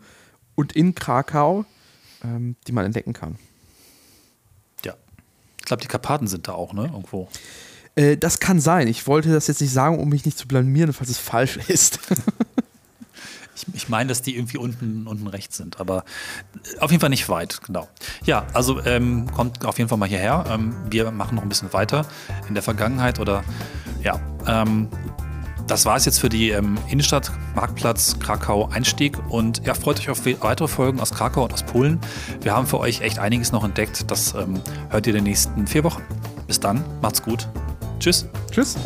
und in Krakau, ähm, die man entdecken kann. Ja. Ich glaube, die Karpaten sind da auch, ne? Irgendwo. Äh, das kann sein. Ich wollte das jetzt nicht sagen, um mich nicht zu blamieren, falls es falsch ist. Ich, ich meine, dass die irgendwie unten, unten rechts sind, aber auf jeden Fall nicht weit, genau. Ja, also ähm, kommt auf jeden Fall mal hierher. Ähm, wir machen noch ein bisschen weiter in der Vergangenheit oder ja. Ähm, das war es jetzt für die ähm, Innenstadt, Marktplatz, Krakau Einstieg und ja, freut euch auf we- weitere Folgen aus Krakau und aus Polen. Wir haben für euch echt einiges noch entdeckt. Das ähm, hört ihr in den nächsten vier Wochen. Bis dann, macht's gut. Tschüss. Tschüss.